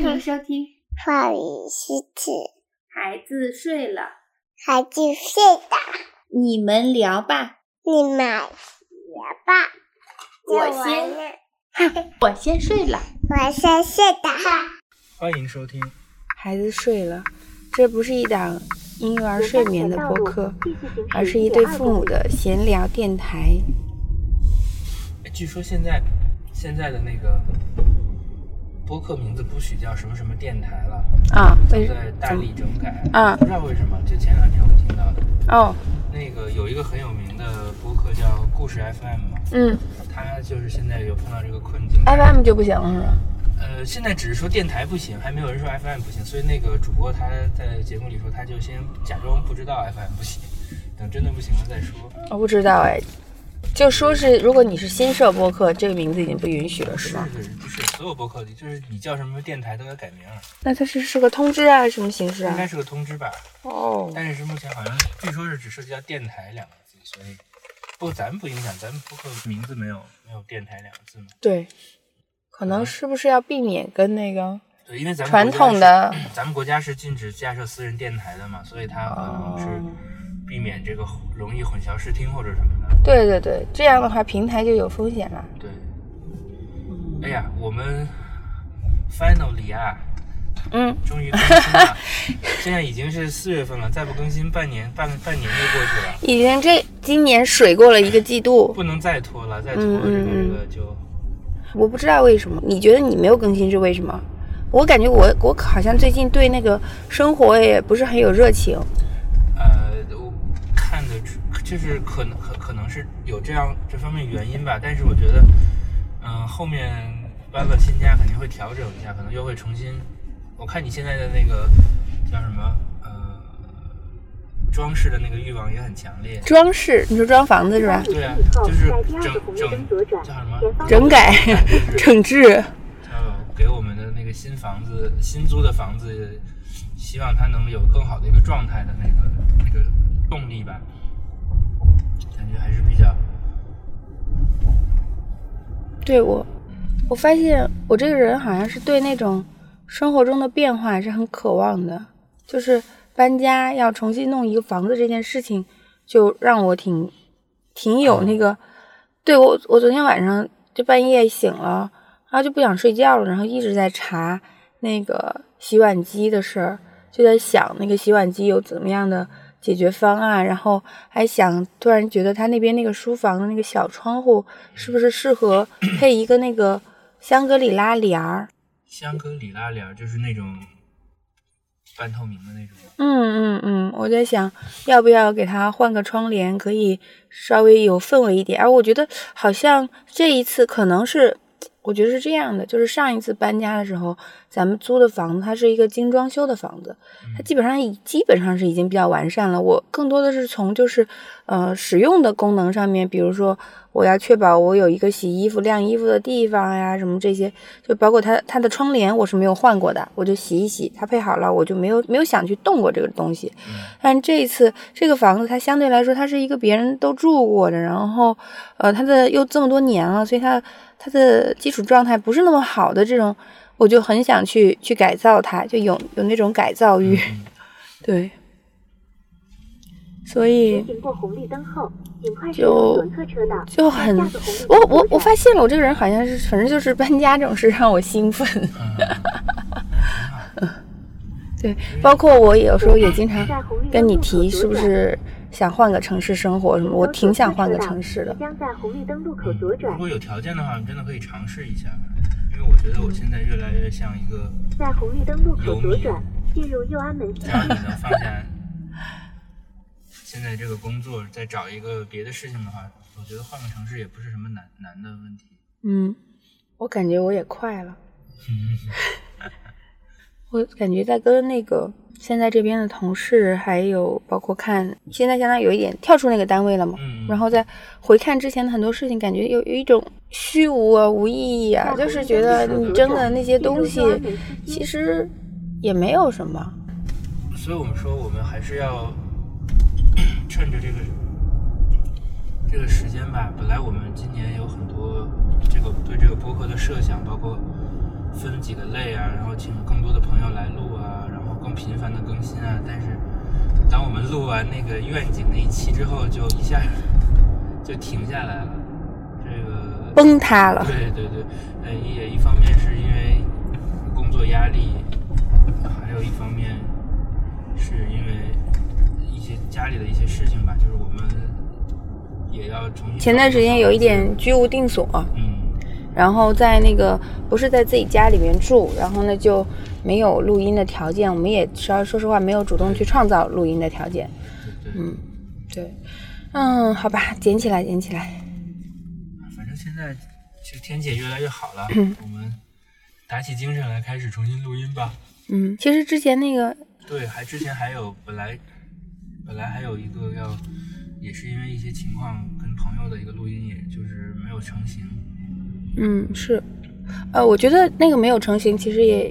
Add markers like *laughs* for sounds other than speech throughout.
迎收听。话语是指孩子睡了，孩子睡了，你们聊吧。你们聊吧。我先，*laughs* 我先睡了。我先睡的。欢迎收听。孩子睡了，这不是一档婴幼儿睡眠的播客，而是一对父母的闲聊电台。哎据说现在现在的那个播客名字不许叫什么什么电台了，啊，在大力整改。啊不知道为什么，就前两天我听到的，哦，那个有一个很有名的播客叫故事 FM 嘛，嗯他就是现在有碰到这个困境。，FM 就不行了是吧？呃，现在只是说电台不行，还没有人说 FM 不行，所以那个主播他在节目里说，他就先假装不知道 FM 不行，等真的不行了再说。我不知道哎，就说是如果你是新设播客，这个名字已经不允许了是吧？是不是所有播客里，就是你叫什么电台都要改名儿，那它是是个通知啊，什么形式啊应该？是个通知吧？哦，但是目前好像据说是只涉及到电台两个字，所以不过咱们不影响，咱们播客名字没有没有电台两个字嘛。对，可能是不是要避免跟那个对，因为咱们传统的咱们国家是禁止架设私人电台的嘛，所以它可能是哦避免这个容易混淆视听或者什么的。对对对，这样的话平台就有风险了。对，哎呀，我们 finally 啊，嗯，终于更新了，*laughs* 现在已经是四月份了，再不更新半年半半年就过去了。已经这今年水过了一个季度，不能再拖了，再拖嗯这个这个就我不知道为什么，你觉得你没有更新是为什么？我感觉我我好像最近对那个生活也不是很有热情。就是可能可可能是有这样这方面原因吧，但是我觉得，嗯、后面搬了新家肯定会调整一下，可能又会重新。我看你现在的那个叫什么呃装饰的那个欲望也很强烈。装饰，你说装房子是吧？对啊，就是整整叫什么整改、整治，叫给我们的那个新房子、新租的房子，希望它能有更好的一个状态的那个那个动力吧，感觉还是比较对我，我发现我这个人好像是对那种生活中的变化是很渴望的，就是搬家要重新弄一个房子这件事情，就让我挺挺有那个。对我，我昨天晚上就半夜醒了，然后就不想睡觉了，然后一直在查那个洗碗机的事儿，就在想那个洗碗机有怎么样的解决方案，然后还想突然觉得他那边那个书房的那个小窗户是不是适合配一个那个香格里拉帘儿？香格里拉帘儿，就是那种半透明的那种。嗯嗯嗯，我在想要不要给他换个窗帘，可以稍微有氛围一点。而我觉得好像这一次可能是，我觉得是这样的，就是上一次搬家的时候，咱们租的房子它是一个精装修的房子，它基本上已基本上是已经比较完善了。我更多的是从就是呃使用的功能上面，比如说我要确保我有一个洗衣服、晾衣服的地方呀，什么这些，就包括它它的窗帘我是没有换过的，我就洗一洗，它配好了，我就没有没有想去动过这个东西。但这一次这个房子它相对来说它是一个别人都住过的，然后呃它的又这么多年了，所以它它的基础状态不是那么好的这种，我就很想去去改造它，就有有那种改造欲，嗯 *laughs* 对，所以过红绿灯后，尽快驶就入左侧车道。就很我我我发现了，我这个人好像是反正就是搬家这种事让我兴奋，*laughs* 嗯，对，包括我有时候也经常跟你提是不是想换个城市生活什么，我挺想换个城市的。将在红绿灯路口左转如，果有条件的话，你真的可以尝试一下，因为我觉得我现在越来越像一个，在红绿灯路口左转，进入右安门只要你能放下现在这个工作，再找一个别的事情的话，我觉得换个城市也不是什么难难的问题。嗯，我感觉我也快了。*laughs* 我感觉在跟那个现在这边的同事，还有包括看，现在相当于有一点跳出那个单位了嘛，嗯，然后再回看之前的很多事情，感觉有有一种虚无啊、无意义啊，就是觉得你争的那些东西其实也没有什么。所以我们说，我们还是要趁着这个这个时间吧。本来我们今年有很多这个对这个播客的设想，包括分几个类啊，然后请更多的朋友来录啊，更频繁的更新啊。但是当我们录完那个愿景那一期之后，就一下就停下来了。这个崩塌了。对对对，呃，也一方面是因为工作压力，还有一方面是因为一些家里的一些事情吧，就是我们也要重新。前段时间有一点居无定所，嗯，然后在那个不是在自己家里面住，然后呢就没有录音的条件，我们也说说实话没有主动去创造录音的条件。对对，嗯，对，嗯，好吧，捡起来，捡起来。反正现在这个天气也越来越好了，我们打起精神来开始重新录音吧。嗯，其实之前那个对，还之前还有本来本来还有一个要，也是因为一些情况跟朋友的一个录音，也就是没有成型。嗯，是，呃，我觉得那个没有成型，其实也，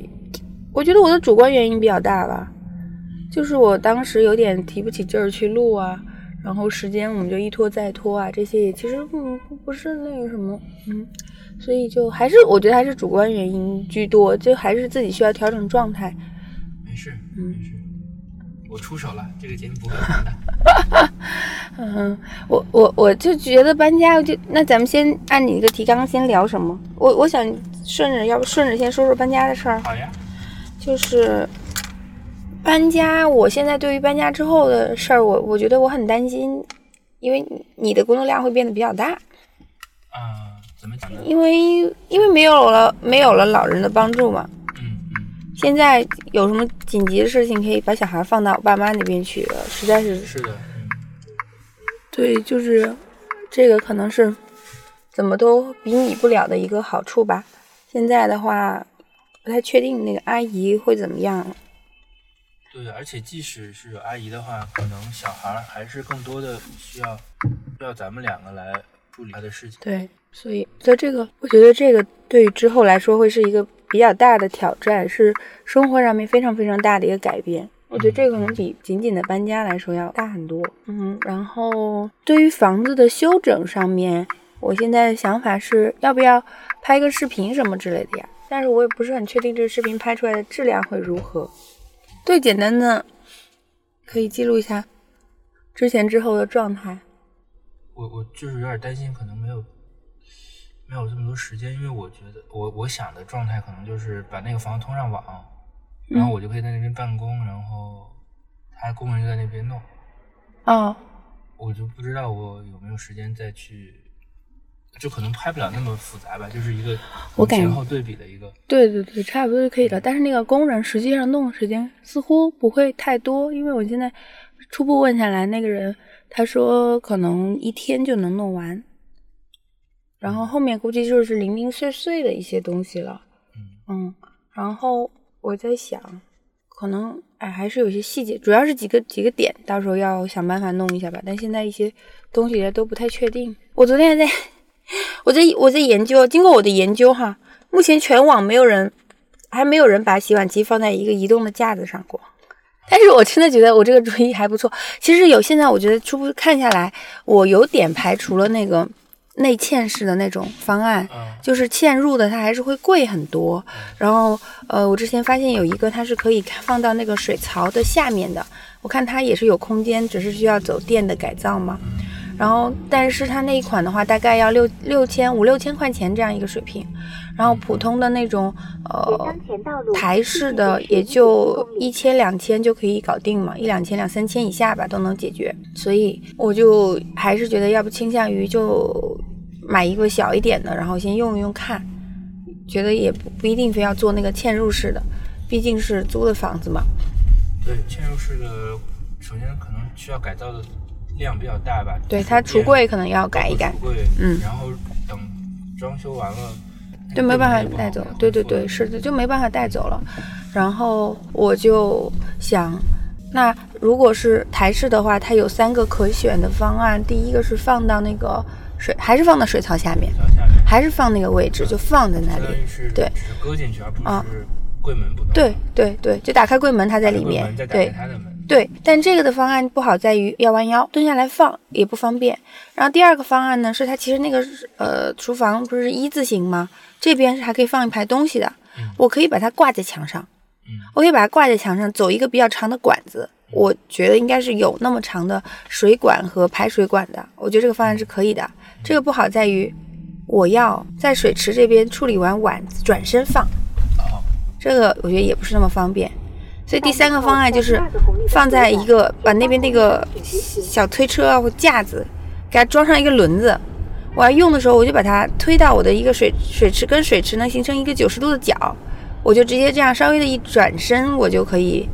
我觉得我的主观原因比较大吧，就是我当时有点提不起劲儿去录啊，然后时间我们就一拖再拖啊，这些也其实嗯不是那个什么，嗯，所以就还是我觉得还是主观原因居多，就还是自己需要调整状态。没事，嗯没事，我出手了，这个节目不会 *laughs* 黄的。嗯，我我我就觉得搬家，就那咱们先按你这个提纲先聊什么？我我想顺着，要不顺着先说说搬家的事儿。好呀，就是搬家，我现在对于搬家之后的事儿，我我觉得我很担心，因为你的工作量会变得比较大，啊、怎么讲呢？因为因为没有了没有了老人的帮助嘛。嗯嗯，现在有什么紧急的事情，可以把小孩放到我爸妈那边去了，实在是是的，嗯，对，就是这个可能是怎么都比拟不了的一个好处吧。现在的话，不太确定那个阿姨会怎么样。对，而且即使是有阿姨的话，可能小孩儿还是更多的需要需要咱们两个来处理他的事情。对，所以在这个，我觉得这个对于之后来说会是一个比较大的挑战，是生活上面非常非常大的一个改变。我觉得这个可能比仅仅的搬家来说要大很多。嗯，然后对于房子的修整上面，我现在的想法是要不要拍个视频什么之类的呀？但是我也不是很确定这个视频拍出来的质量会如何。最简单的，可以记录一下之前之后的状态。我我就是有点担心，可能没有没有这么多时间，因为我觉得我我想的状态可能就是把那个房子通上网，然后我就可以在那边办公，然后他工人就在那边弄，哦，我就不知道我有没有时间再去，就可能拍不了那么复杂吧，就是一个我感前后对比的一个，对对对，差不多就可以了。但是那个工人实际上弄的时间似乎不会太多，因为我现在初步问下来，那个人他说可能一天就能弄完，然后后面估计就是零零碎碎的一些东西了。嗯，然后我在想，可能哎还是有些细节，主要是几个几个点，到时候要想办法弄一下吧。但现在一些东西都不太确定。我昨天还在，*laughs* 我在我在研究，经过我的研究哈，目前全网没有人，还没有人把洗碗机放在一个移动的架子上过。但是我真的觉得我这个主意还不错。其实有现在我觉得初步看下来，我有点排除了那个内嵌式的那种方案，嗯就是嵌入的它还是会贵很多。然后呃，我之前发现有一个它是可以放到那个水槽的下面的，我看它也是有空间，只是需要走电的改造嘛。然后，但是它那一款的话，大概要六六千五六千块钱这样一个水平，然后普通的那种呃台式的也就一千两千就可以搞定嘛，一两千两三千以下吧都能解决。所以我就还是觉得，要不倾向于就买一个小一点的，然后先用一用看，觉得也不不一定非要做那个嵌入式的，毕竟是租的房子嘛。对，嵌入式的，首先可能需要改造的量比较大吧。对，它橱柜可能要改一改橱柜，嗯然后等装修完了，就没办法带走。对对对，是的，就没办法带走了。然后我就想，那如果是台式的话，它有三个可选的方案。第一个是放到那个水，还是放到水槽下面，还是放那个位置，就放在那里对只搁进去，而不啊是柜门不动。对对对，就打开柜门，它在里面对。对，但这个的方案不好在于要弯腰蹲下来放也不方便。然后第二个方案呢，是它其实那个呃厨房不是一字形吗？这边是还可以放一排东西的，我可以把它挂在墙上，嗯我可以把它挂在墙上，走一个比较长的管子。我觉得应该是有那么长的水管和排水管的，我觉得这个方案是可以的。这个不好在于我要在水池这边处理完碗转身放，哦，这个我觉得也不是那么方便。所以第三个方案就是放在一个把那边那个小推车或架子，给它装上一个轮子。我要用的时候，我就把它推到我的一个水水池跟水池能形成一个九十度的角，我就直接这样稍微的一转身，我就可以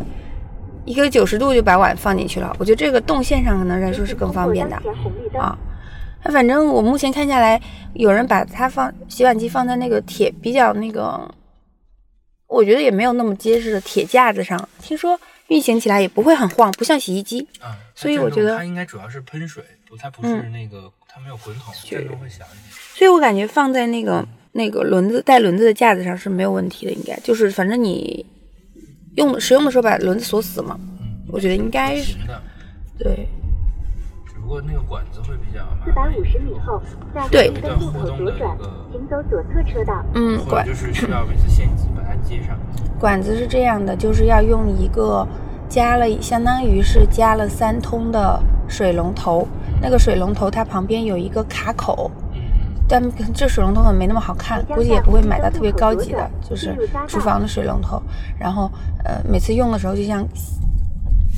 一个九十度就把碗放进去了。我觉得这个动线上可能来说是更方便的。啊。那反正我目前看下来，有人把它放洗碗机放在那个铁比较那个，我觉得也没有那么结实的铁架子上，听说运行起来也不会很晃，不像洗衣机。啊，所以我觉得它应该主要是喷水，不，它不是那个，它没有滚筒，震动会小一点。所以我感觉放在那个那个轮子带轮子的架子上是没有问题的，应该就是反正你用使用的时候把轮子锁死嘛，嗯，我觉得应该是对。只不过那个管子会比较麻四百。五十米后，在对红绿灯路口左转，请走左侧车道。嗯，管就是需要每次先把它接上。管子是这样的，就是要用一个加了，相当于是加了三通的水龙头，那个水龙头它旁边有一个卡口，但这水龙头没那么好看，估计也不会买到特别高级的，就是厨房的水龙头。然后呃，每次用的时候就像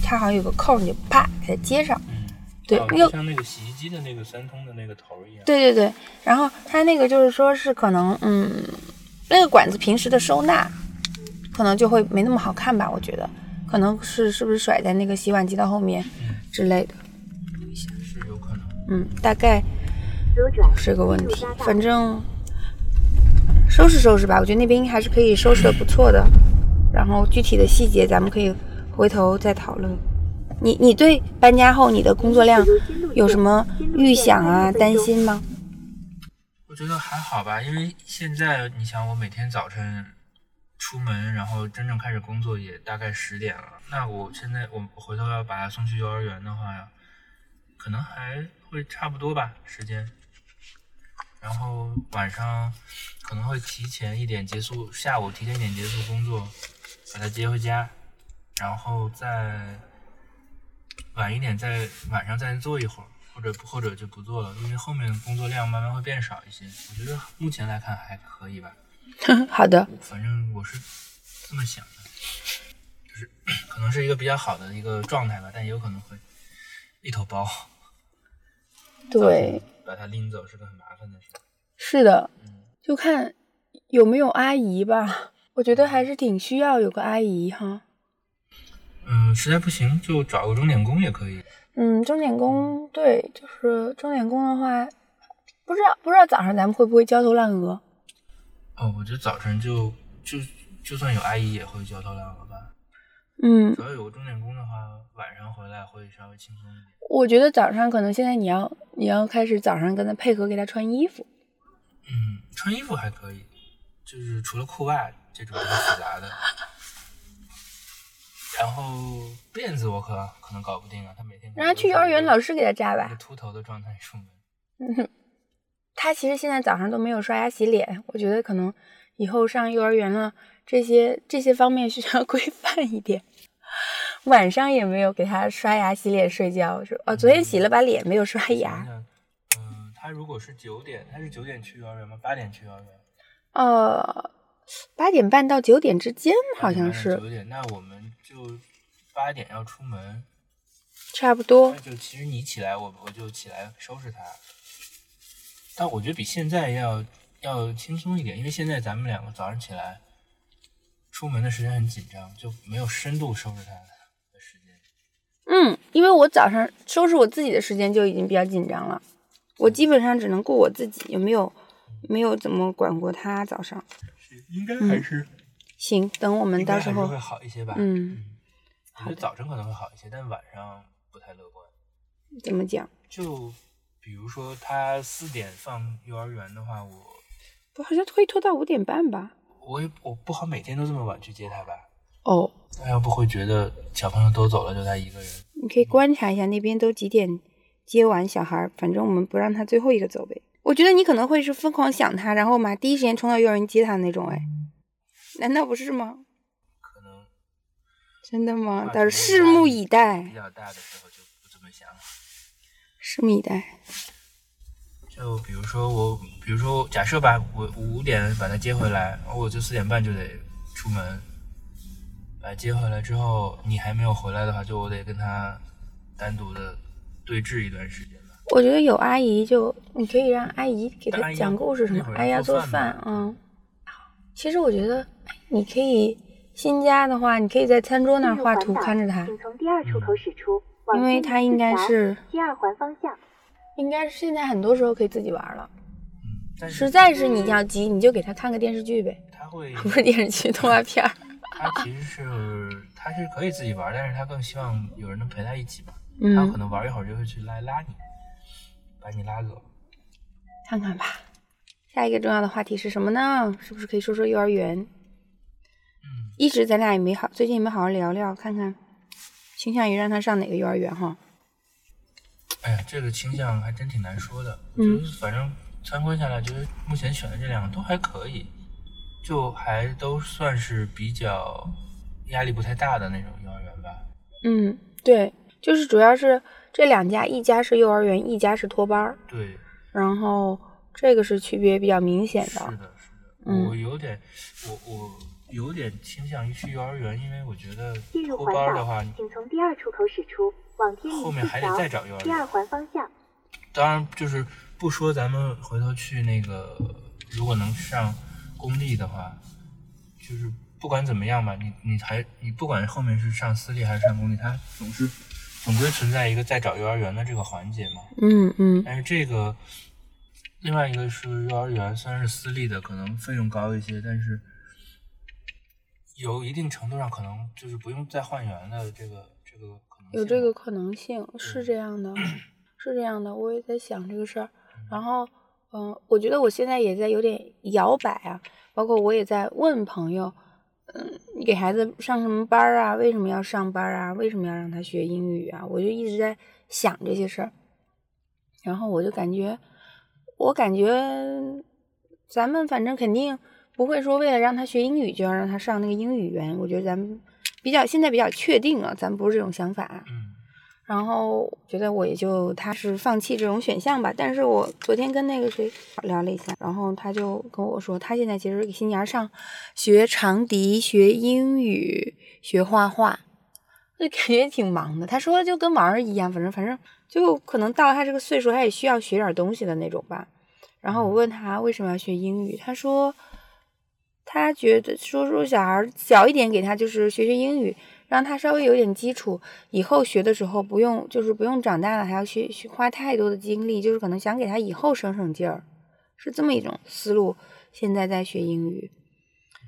它好像有个扣，你就啪给它接上。嗯，对哦那个像那个洗衣机的那个三通的那个头一样。对对对，然后它那个就是说是可能嗯，那个管子平时的收纳可能就会没那么好看吧，我觉得可能是是不是甩在那个洗碗机的后面嗯，之类的，是有可能。嗯，大概是个问题反正收拾收拾吧，我觉得那边还是可以收拾的不错的。然后具体的细节咱们可以回头再讨论。你你对搬家后你的工作量有什么预想啊、担心吗？我觉得还好吧，因为现在你想，我每天早晨出门，然后真正开始工作也大概十点了。那我现在我回头要把他送去幼儿园的话，可能还会差不多吧时间。然后晚上可能会提前一点结束，下午提前一点结束工作，把他接回家，然后再晚一点再晚上再做一会儿，或者或者就不做了，因为后面工作量慢慢会变少一些。我觉得目前来看还可以吧，*laughs* 好的，反正我是这么想的，就是 *clears throat* 可能是一个比较好的一个状态吧，但也有可能会一头包，*laughs* 对，把它拎走是个很麻烦的事。是的，嗯就看有没有阿姨吧。我觉得还是挺需要有个阿姨哈。嗯，实在不行就找个钟点工也可以。嗯，钟点工对，就是钟点工的话，不知道不知道早上咱们会不会焦头烂额。哦，我觉得早晨就就就算有阿姨也会焦头烂额吧。嗯，主要有个钟点工的话，晚上回来会稍微轻松一点。我觉得早上可能现在你要你要开始早上跟他配合给他穿衣服。嗯，穿衣服还可以，就是除了裤袜这种比较复杂的。然后辫子我可可能搞不定啊，他每天让他去幼儿园，老师给他扎吧秃头的状态出门。*laughs* 他其实现在早上都没有刷牙洗脸，我觉得可能以后上幼儿园了，这些这些方面需要 *laughs* 规范一点。晚上也没有给他刷牙洗脸睡觉，说哦，昨天洗了把脸没有刷牙。想，嗯、他如果是九点，他是九点去幼儿园吗？八点去幼儿园？呃，八点半到九点之间好像是九点，那我们就八点要出门，差不多那。就其实你起来，我我就起来收拾它。但我觉得比现在要要轻松一点，因为现在咱们两个早上起来出门的时间很紧张，就没有深度收拾它的时间。嗯，因为我早上收拾我自己的时间就已经比较紧张了，我基本上只能顾我自己，有没有没有怎么管过他早上。是应该还是、行，等我们到时候还是会好一些吧。嗯，我觉得早晨可能会好一些，但晚上不太乐观。怎么讲？就比如说他四点放幼儿园的话，我不好像可以拖到五点半吧？我也我不好每天都这么晚去接他吧。哦，那要不会觉得小朋友都走了，就他一个人。你可以观察一下那边都几点接完小孩儿，反正我们不让他最后一个走呗。我觉得你可能会是疯狂想他，然后嘛第一时间冲到幼儿园接他的那种，哎，难道不是吗？可能真的吗？但是拭目以待比，较大的时候就不这么想了。拭目以待。就比如说我，比如说假设吧，我五点把他接回来，然后我就四点半就得出门，把他接回来之后，你还没有回来的话，就我得跟他单独的对峙一段时间吧。我觉得有阿姨就你可以让阿姨给他讲故事什么阿姨要做饭啊，嗯。其实我觉得哎你可以新家的话，你可以在餐桌那儿画图看着他，请从第二出口驶出，往因为他应该是西二环方向。应该是现在很多时候可以自己玩了。嗯，但实在是你要急，你就给他看个电视剧呗，他会，不是电视剧，动画片儿。*laughs* 他其实是他是可以自己玩，但是他更希望有人能陪他一起嘛。嗯他可能玩一会儿就会去拉拉你，把你拉走。看看吧。下一个重要的话题是什么呢？是不是可以说说幼儿园？嗯，一直咱俩也没好，最近也没好好聊聊，看看倾向于让他上哪个幼儿园哈。哎呀，这个倾向还真挺难说的。嗯就是反正参观下来，觉得目前选的这两个都还可以，就还都算是比较压力不太大的那种幼儿园吧。嗯，对，就是主要是这两家，一家是幼儿园，一家是托班儿，对，然后这个是区别比较明显的。是的，是的。嗯我有点，我我有点倾向于去幼儿园，因为我觉得托班的话岛，，请从第二出口驶出，往天后面宁四桥还得再找幼儿园。第二。环方向。当然，就是不说咱们回头去那个，如果能上公立的话，就是不管怎么样吧，你你还你不管后面是上私立还是上公立，它总是总归存在一个再找幼儿园的这个环节嘛。嗯嗯但是这个另外一个是幼儿园，虽然是私立的，可能费用高一些，但是有一定程度上可能就是不用再换园的这个这个可能有这个可能性，是这样的，*clears throat* 是这样的，我也在想这个事儿。然后，嗯、我觉得我现在也在有点摇摆啊，包括我也在问朋友，嗯，你给孩子上什么班啊？为什么要上班啊？为什么要让他学英语啊？我就一直在想这些事儿。然后我就感觉，我感觉咱们反正肯定不会说为了让他学英语就要让他上那个英语园。我觉得咱们比较现在比较确定啊，咱们不是这种想法。嗯然后觉得我也就他是放弃这种选项吧。但是我昨天跟那个谁聊了一下，然后他就跟我说，他现在其实给新娘上学长笛、学英语、学画画，就感觉挺忙的。他说就跟玩儿一样，反正反正就可能到他这个岁数，他也需要学点东西的那种吧。然后我问他为什么要学英语，他说他觉得说说小孩小一点给他就是学学英语，让他稍微有点基础，以后学的时候不用就是不用长大了还要学学花太多的精力，就是可能想给他以后省省劲儿，是这么一种思路。现在在学英语，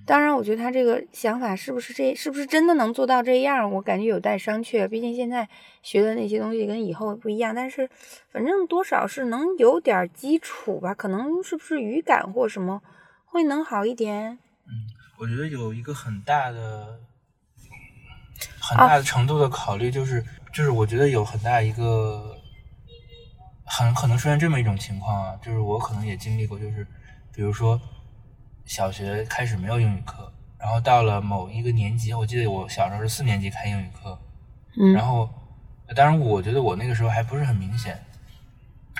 当然我觉得他这个想法是不是这是不是真的能做到这样，我感觉有待商榷。毕竟现在学的那些东西跟以后不一样，但是反正多少是能有点基础吧，可能是不是语感或什么会能好一点。嗯我觉得有一个很大的、很大的程度的考虑，就是、就是我觉得有很大一个，很可能出现这么一种情况啊，就是我可能也经历过，就是比如说小学开始没有英语课，然后到了某一个年级，我记得我小时候是四年级开英语课，嗯，然后当然我觉得我那个时候还不是很明显，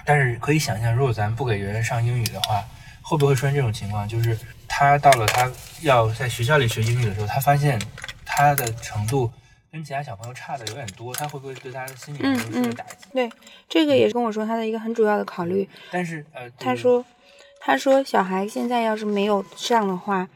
但是可以想象，如果咱不给圆圆上英语的话，会不会出现这种情况？就是他到了他要在学校里学英语的时候，他发现他的程度跟其他小朋友差的有点多，他会不会对他的心理嗯来说是个嗯打击？对，这个也是跟我说他的一个很主要的考虑。但是呃，他说，他说小孩现在要是没有上的话，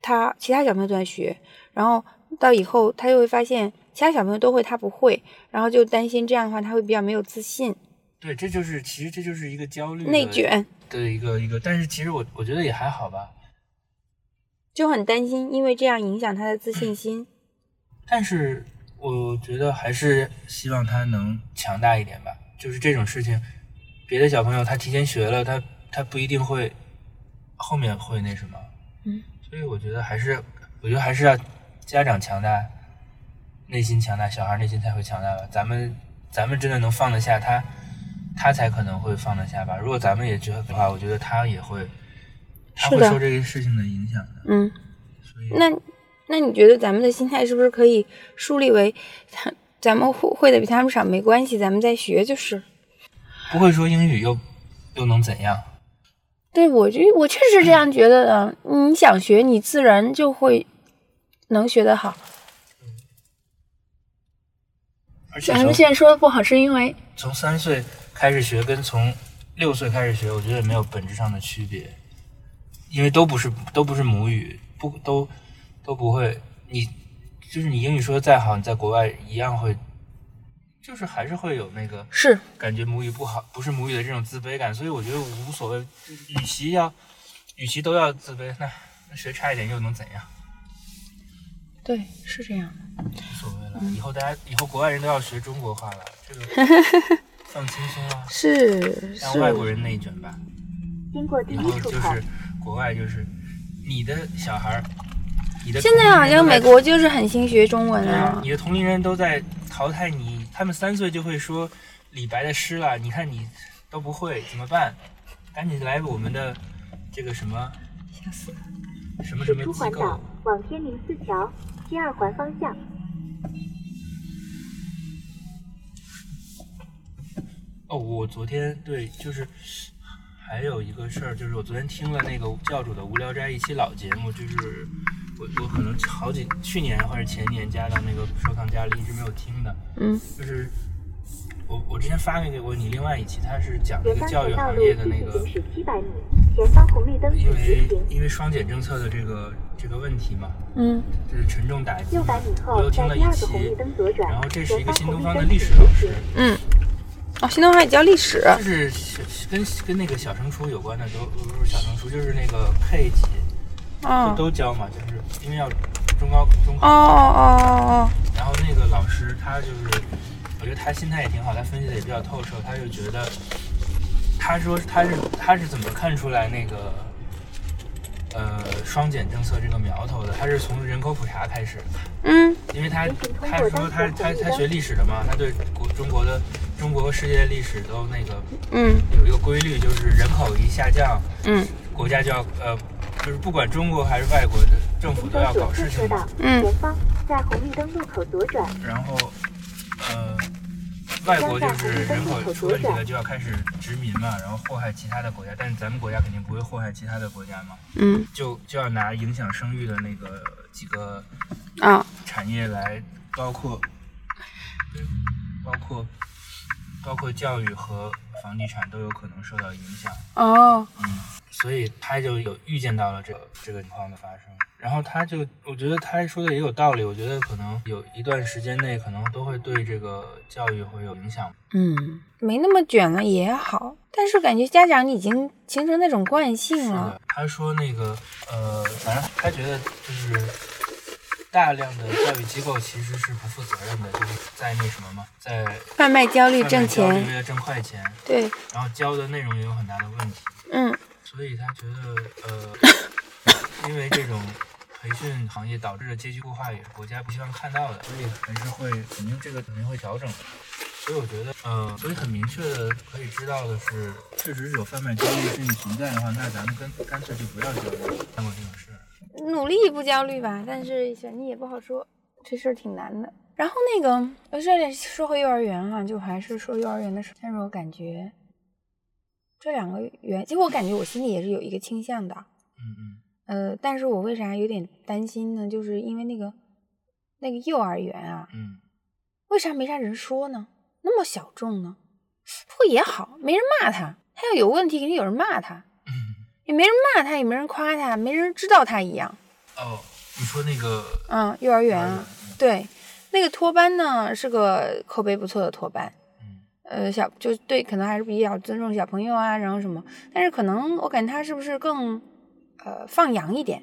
他其他小朋友都在学，然后到以后他又会发现其他小朋友都会，他不会，然后就担心这样的话他会比较没有自信、对，这就是其实这就是一个焦虑内卷，的一个一个，但是其实我我觉得也还好吧。就很担心，因为这样影响他的自信心。*clears throat* 但是我觉得还是希望他能强大一点吧。就是这种事情，别的小朋友他提前学了，他他不一定会后面会那什么。嗯，所以我觉得还是，我觉得还是要家长强大，内心强大，小孩内心才会强大吧。咱们咱们真的能放得下他，他才可能会放得下吧。如果咱们也觉得的话，我觉得他也会，他是的会受这个事情的影响的。嗯，所那那你觉得咱们的心态是不是可以树立为，他咱们会会的比他们少没关系，咱们再学就是。不会说英语又又能怎样？对我觉我确实这样觉得的。你想学，你自然就会能学得好。而且咱们现在说的不好，是因为从三岁开始学跟从六岁开始学，我觉得也没有本质上的区别，因为都不是都不是母语，不都都不会。你就是你英语说的再好，你在国外一样会，就是还是会有那个是感觉母语不好，不是母语的这种自卑感。所以我觉得无所谓，与其要与其都要自卑，那那学差一点又能怎样？对，是这样的。无所谓了。以后大家以后国外人都要学中国话了，这个 *laughs* 放轻松啊，是让外国人内卷吧。经过第一出口，后就是国外就是你的小孩儿，你的现在好像美国就是很兴学中文啊啊，你的同龄人都在淘汰你，他们三岁就会说李白的诗了，你看你都不会怎么办？赶紧来我们的这个什么吓死了。什么什么机环岛，往天宁寺桥西二环方向。哦，我昨天对，就是还有一个事儿，就是我昨天听了那个教主的无聊斋一期老节目，就是我我可能好几去年或者前年加到那个收藏夹里，一直没有听的，嗯，就是我我之前发给过你另外一期，他是讲那个教育行业的那个续行驶七百米，前方红绿灯因为行。因为双减政策的这个这个问题嘛，嗯就是沉重打击六百米。我后，又听了一期在第二个，红绿灯左转然后，这是一个新东方的历史老师嗯，哦，新东方也教历史，就是跟跟那个小升初有关的都不是小升初，就是那个配给哦都都教嘛，就是因为要中高中哦哦。哦然后那个老师他就是，我觉得他心态也挺好，他分析的也比较透彻，他就觉得，他说他是他是怎么看出来那个，呃，双减政策这个苗头的？他是从人口普查开始，嗯因为他他说他他他学历史的嘛，他对国中国的中国和世界历史都那个嗯。有一个规律，就是人口一下降，嗯。国家就要呃，就是不管中国还是外国的政府都要搞事情嗯。前方在红绿灯路口左转，然后，呃，外国就是人口出问题了，就要开始殖民嘛，然后祸害其他的国家。但是咱们国家肯定不会祸害其他的国家嘛，嗯。就就要拿影响生育的那个几个啊。产业来，包括，包括，包括教育和房地产都有可能受到影响。哦嗯，所以他就有预见到了这个这个情况的发生，然后他就我觉得他说的也有道理，我觉得可能有一段时间内可能都会对这个教育会有影响。嗯，没那么卷了也好，但是感觉家长已经形成那种惯性了，，他说那个呃，反正他觉得就是大量的教育机构其实是不负责任的，就是在那什么嘛，在贩卖焦虑挣钱，为了挣快钱，对，然后教的内容也有很大的问题。嗯所以他觉得，呃，因为这种培训行业导致的阶级固化也是国家不希望看到的，所以还是会肯定这个肯定会调整的。所以我觉得，呃，所以很明确的可以知道的是，确实是有贩卖焦虑这种存在的话，那咱们干干脆就不要焦虑，干过这种事儿。努力不焦虑吧，但是选你也不好说，这事儿挺难的。然后那个，呃，这里说回幼儿园哈、就还是说幼儿园的事。但是我感觉这两个园，其实我感觉我心里也是有一个倾向的，嗯嗯呃，但是我为啥有点担心呢？就是因为那个那个幼儿园啊，嗯，为啥没啥人说呢？那么小众呢？不过也好，没人骂他，他要有问题肯定有人骂他，嗯也没人骂他，也没人夸他，没人知道他一样。哦，你说那个嗯，幼儿园啊，对，那个托班呢是个口碑不错的托班，嗯呃，小就对，可能还是比较尊重小朋友啊，然后什么，但是可能我感觉他是不是更呃放羊一点，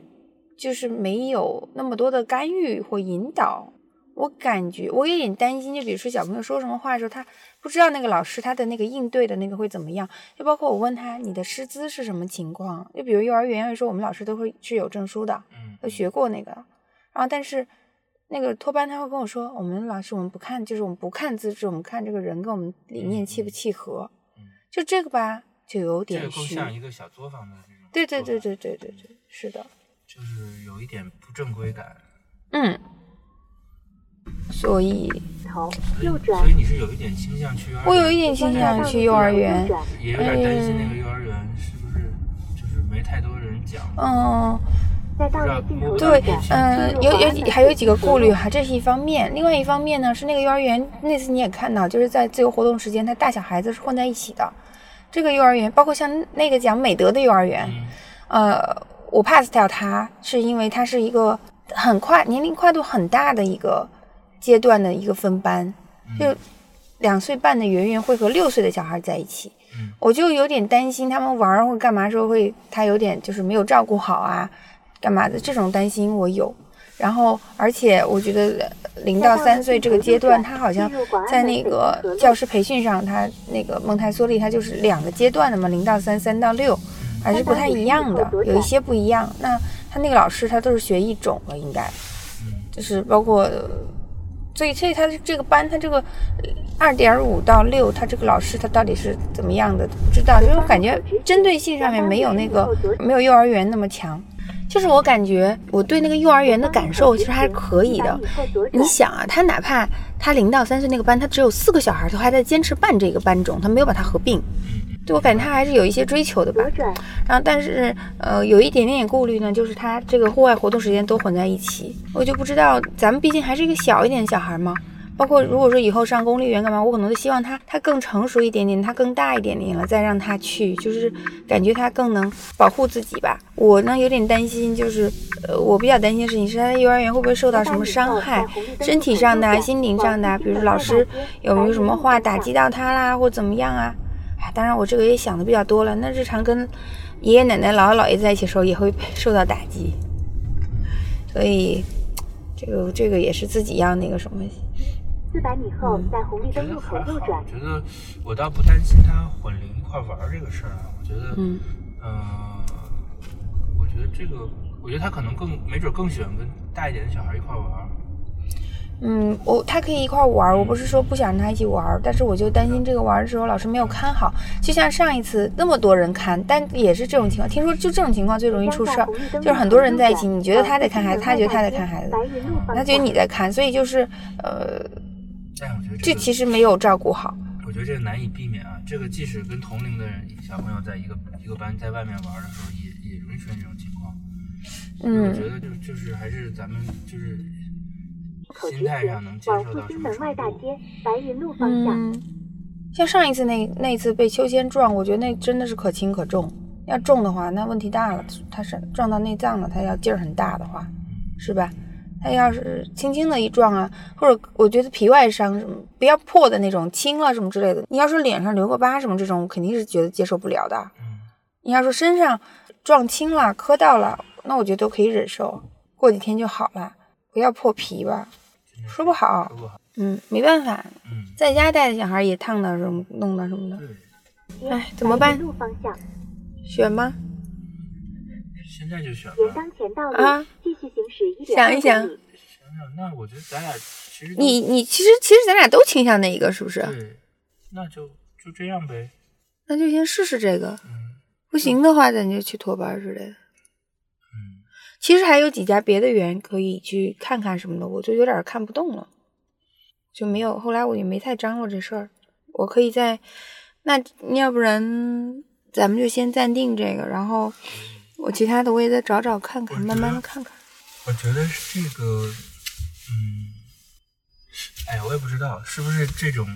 就是没有那么多的干预或引导。我感觉我有点担心，就比如说小朋友说什么话的时候，他不知道那个老师他的那个应对的那个会怎么样。就包括我问他你的师资是什么情况，就比如幼儿园会说我们老师都会是有证书的，嗯都学过那个，然后但是那个托班他会跟我说，我们老师我们不看，就是我们不看资质，我们看这个人跟我们理念契不契合。嗯就这个吧，就有这个点像一个小作坊的这种。对对对，对对对对，是的，就是有一点不正规感。嗯。所以头所以右转所以你是有一点倾向去幼儿园，我有一点倾向去幼儿园右。转也有点担心那个幼儿园是不是就是没太多人讲。嗯，对，嗯，有有还有几个顾虑哈，这是一方面。另外一方面呢，是那个幼儿园那次你也看到，就是在自由活动时间，他大小孩子是混在一起的。这个幼儿园，包括像那个讲美德的幼儿园，嗯呃，我 pass 掉它，是因为它是一个很跨年龄跨度很大的一个阶段的一个分班，就两岁半的圆圆会和六岁的小孩在一起，嗯。我就有点担心他们玩儿或干嘛时候会他有点就是没有照顾好啊，干嘛的这种担心我有。然后，而且我觉得零到三岁这个阶段，他好像在那个教师培训上，他那个蒙台梭利，他就是两个阶段的嘛，零到三，三到六，还是不太一样的，有一些不一样。那他那个老师，他都是学一种了，应该。嗯。就是包括，呃所以所以他这个班，他这个二点五到六，他这个老师他到底是怎么样的，不知道，就是感觉针对性上面没有那个没有幼儿园那么强。就是我感觉我对那个幼儿园的感受其实还是可以的。你想啊，他哪怕他零到三岁那个班，他只有四个小孩，他还在坚持办这个班种，他没有把它合并。对我感觉他还是有一些追求的吧。然后，但是呃，有一点点顾虑呢，就是他这个户外活动时间都混在一起，我就不知道，咱们毕竟还是一个小一点的小孩嘛。包括如果说以后上公立园干嘛，我可能就希望他他更成熟一点点，他更大一点点了，再让他去，就是感觉他更能保护自己吧。我呢有点担心，就是呃，我比较担心的事情是他在幼儿园会不会受到什么伤害，身体上的、心灵上的，比如老师有没有什么话打击到他啦，或怎么样啊？哎，当然我这个也想的比较多了。那日常跟爷爷奶奶、姥姥姥爷在一起的时候，也会受到打击，所以这个这个也是自己要那个什么。四百米后在红绿灯路口右转我，觉得我倒不担心他混龄一块玩这个事儿啊。我觉得，嗯呃，我觉得这个，我觉得他可能更没准更喜欢跟大一点的小孩一块玩儿。嗯，我他可以一块玩，我不是说不想让他一起玩，但是我就担心这个玩的时候老师没有看好，就像上一次那么多人看，但也是这种情况。听说就这种情况最容易出事儿，就是很多人在一起，你觉得他在看孩子，他觉得他在看孩子，他觉得你在看，所以就是呃，但我觉得这其实没有照顾好。我觉得这个难以避免啊。这个即使跟同龄的人小朋友在一个一个班在外面玩的时候，也也容易出现这种情况。嗯我觉嗯，得就就是还是咱们就是口直心态上能接往受到什么复兴门外程度。大街白云路方向，嗯，像上一次那那一次被秋千撞，我觉得那真的是可轻可重。要重的话，那问题大了，他是撞到内脏了，他要劲儿很大的话，是吧？他要是轻轻的一撞啊，或者我觉得皮外伤什么不要破的那种轻了什么之类的，你要说脸上留个疤什么这种，我肯定是觉得接受不了的。嗯，你要说身上撞轻了、磕到了，那我觉得都可以忍受，过几天就好了，不要破皮吧。说不好不好。嗯，没办法，嗯，在家带的小孩也烫到什么弄到什么的，对，哎，怎么办路方向，选吗？现在就选吧。沿当前道路啊继续行驶一点想一想想想，那我觉得咱俩其实你你其实其实咱俩都倾向那一个，是不是？对，那就就这样呗。那就先试试这个，嗯不行的话咱就去托班之类的。嗯，其实还有几家别的园可以去看看什么的，我就有点看不动了，就没有。后来我也没太张罗这事儿。我可以在，那要不然咱们就先暂定这个，然后我其他的我也再找找看看，慢慢的看看。我觉得是这个，嗯，哎呀，我也不知道是不是这种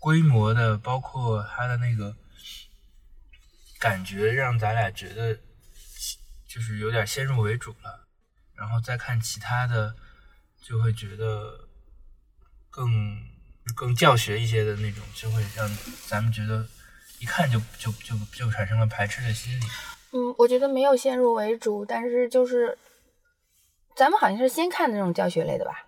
规模的，包括它的那个感觉，让咱俩觉得就是有点先入为主了，然后再看其他的，就会觉得更更教学一些的那种，就会让咱们觉得一看就就就就产生了排斥的心理。嗯，我觉得没有先入为主，但是就是咱们好像是先看那种教学类的吧。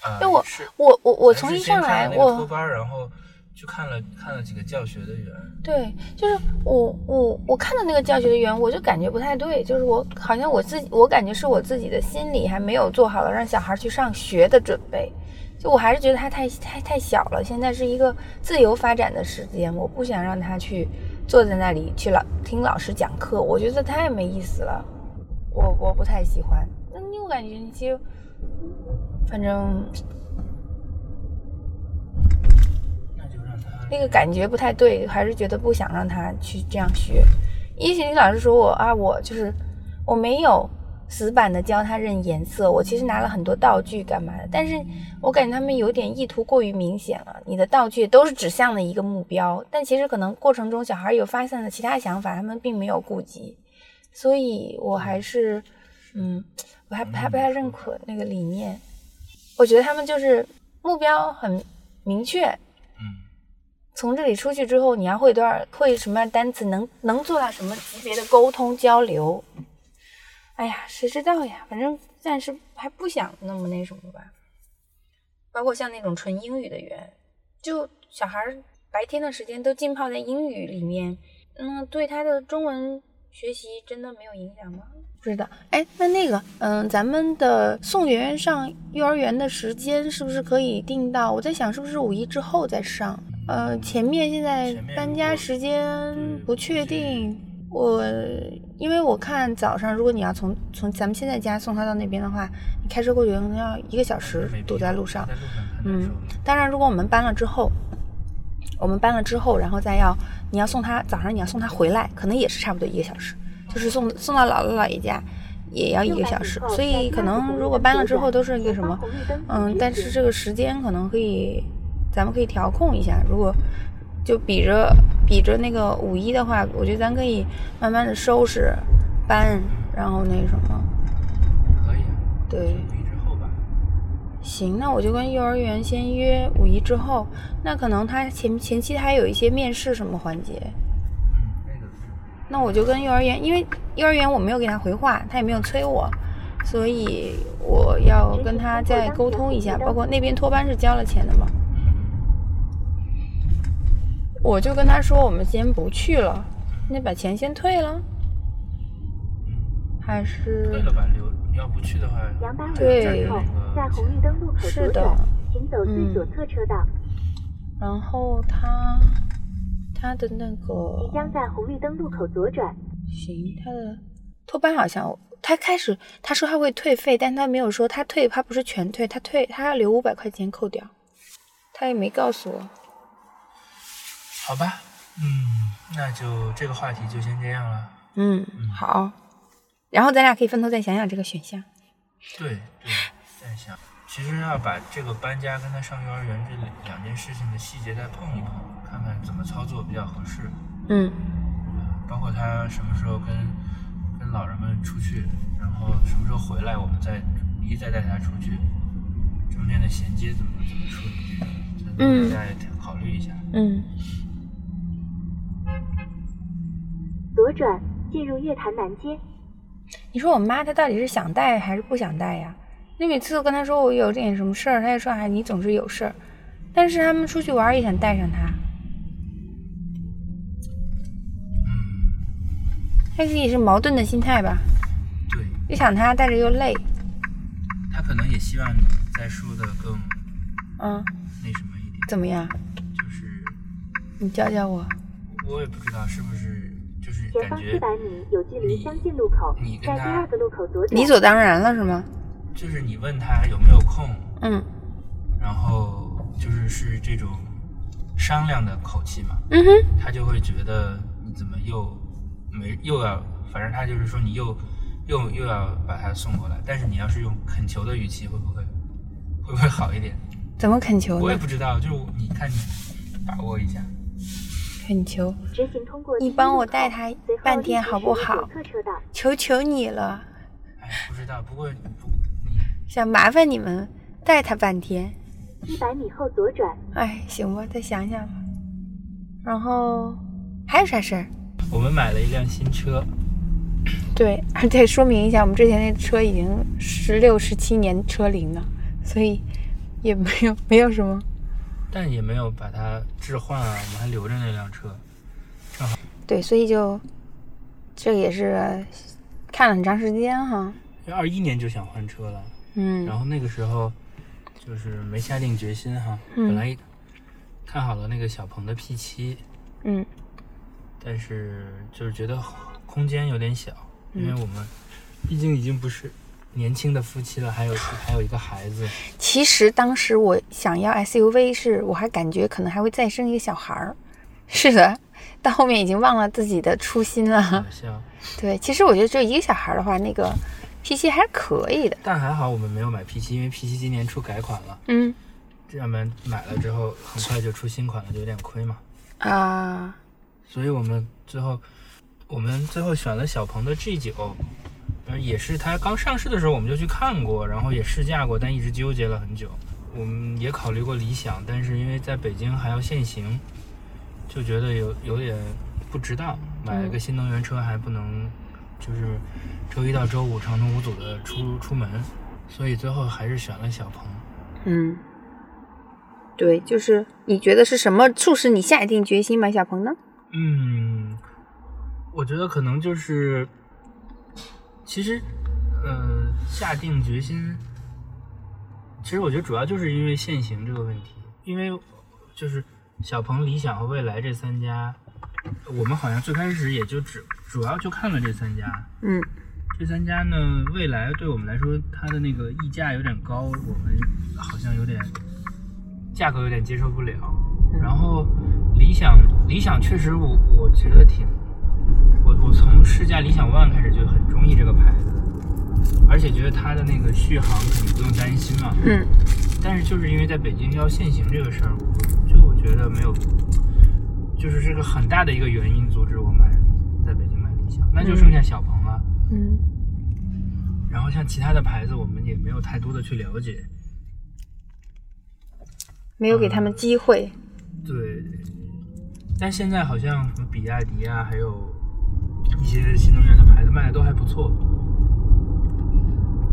啊，因为我我我我从一上来了那个托我班，然后去看了看了几个教学的园，对，就是我我我看到那个教学的园，我就感觉不太对，就是我好像我自己，我感觉是我自己的心理还没有做好了让小孩去上学的准备，就我还是觉得他太太太小了，现在是一个自由发展的时间，我不想让他去坐在那里去老听老师讲课，我觉得太没意思了，我我不太喜欢。那你我感觉其实，反正那就让他那个感觉不太对，还是觉得不想让他去这样学。一学期老师说我啊，我就是我没有死板的教他认颜色，我其实拿了很多道具干嘛的，但是我感觉他们有点意图过于明显了。你的道具都是指向了一个目标，但其实可能过程中小孩有发现了其他想法，他们并没有顾及，所以我还是嗯，我还还不太认可那个理念。我觉得他们就是目标很明确，嗯，从这里出去之后，你要会多少会什么样单词，能能做到什么级别的沟通交流？哎呀，谁知道呀？反正暂时还不想那么那什么吧。包括像那种纯英语的园，就小孩白天的时间都浸泡在英语里面，那对他的中文学习真的没有影响吗？不知道。哎，那那个，嗯，咱们的送圆圆上幼儿园的时间是不是可以定到？我在想，是不是五一之后再上？呃，前面现在搬家时间不确定。我因为我看早上，如果你要从从咱们现在家送他到那边的话，你开车过去可能要一个小时堵在路上嗯。当然，如果我们搬了之后，我们搬了之后，然后再要你要送他早上你要送他回来，可能也是差不多一个小时，就是送送到姥姥姥爷家也要一个小时，所以可能如果搬了之后都是一个什么，嗯，但是这个时间可能可以，咱们可以调控一下。如果就比着比着那个五一的话，我觉得咱可以慢慢的收拾搬，然后那什么。可以啊，对五一之后吧。行，那我就跟幼儿园先约五一之后，那可能他前前期他还有一些面试什么环节，嗯，那个是那我就跟幼儿园，因为幼儿园我没有给他回话，他也没有催我，所以我要跟他再沟通一下，包括那边托班是交了钱的嘛，我就跟他说我们先不去了，那把钱先退了，还是退了吧，留要不去的话，两百五在红绿灯路口是的左转，请走最嗯左侧车道。然后他他的那个即将在红绿灯路口左转。行，他的托班好像他开始他说他会退费，但他没有说他退，他不是全退，他退他要留五百块钱扣掉，他也没告诉我。好吧，嗯，那就这个话题就先这样了。嗯，好。然后咱俩可以分头再想想这个选项。对对，再想，其实要把这个搬家跟他上幼儿园这两两件事情的细节再碰一碰，看看怎么操作比较合适。嗯包括他什么时候跟跟老人们出去，然后什么时候回来，我们再一再带他出去，中间的衔接怎么怎么处理这种，咱嗯们再考虑一下。嗯，左转进入月坛南街。你说我妈她到底是想带还是不想带呀？你每次都跟她说我有点什么事儿，她就说哎你总是有事儿，但是他们出去玩也想带上她。嗯，她自己是矛盾的心态吧？对又想她带着又累，她可能也希望你再说的更嗯，那什么一点，怎么样？就是你教教我。我也不知道是不是前感觉方四百米有距离相近路口你，跟他在第二个路口左转。理所当然了是吗？就是你问他有没有空，嗯然后就是是这种商量的口气嘛，嗯哼，他就会觉得你怎么又没又要，反正他就是说你又又又要把他送过来，但是你要是用恳求的语气，会不会会不会好一点？怎么恳求？我也不知道，就是你看你把握一下。恳求，你帮我带他半天好不好。求求你了，哎，不知道，不过不想麻烦你们带他半天。一百米后左转，哎，行吧，再想想吧。然后还有啥事儿？我们买了一辆新车，对，而且说明一下，我们之前那车已经十六、十七年车龄了，所以也没有没有什么但也没有把它置换啊，我们还留着那辆车。正好对，所以就这个也是看了很长时间哈。二一年就想换车了，嗯。然后那个时候就是没下定决心哈，嗯。本来看好了那个小鹏的 P 七嗯。但是就是觉得空间有点小，因为我们毕竟已经不是年轻的夫妻了，还有还有一个孩子。其实当时我想要 SUV 是，我还感觉可能还会再生一个小孩儿。*laughs* 是的，到后面已经忘了自己的初心了对，其实我觉得只有一个小孩儿的话，那个 P7 还是可以的。但还好我们没有买 P 7因为 P 7今年出改款了，嗯这样们买了之后很快就出新款了，就有点亏嘛。啊，所以我们最后，我们最后选了小鹏的 G 9呃，也是它刚上市的时候我们就去看过，然后也试驾过，但一直纠结了很久。我们也考虑过理想，但是因为在北京还要限行，就觉得有有点不值当，买了个新能源车还不能，就是周一到周五畅通无阻的出出门，所以最后还是选了小鹏。嗯，对，就是你觉得是什么促使你下定决心买小鹏呢？嗯，我觉得可能就是，其实，呃，下定决心，其实我觉得主要就是因为限行这个问题，因为就是小鹏、理想和蔚来这三家，我们好像最开始也就只主要就看了这三家，嗯。这三家呢，未来对我们来说，它的那个溢价有点高，我们好像有点价格有点接受不了。然后理想，理想确实我我觉得挺，我我从试驾理想 ONE 开始就很中意这个牌子，而且觉得它的那个续航肯定不用担心嘛。嗯但是就是因为在北京要限行这个事儿，我就觉得没有，就是这个很大的一个原因阻止我买在北京买理想，那就剩下小鹏了。嗯然后像其他的牌子，我们也没有太多的去了解。没有给他们机会。对，但现在好像什么比亚迪啊，还有一些新能源的牌子卖的都还不错。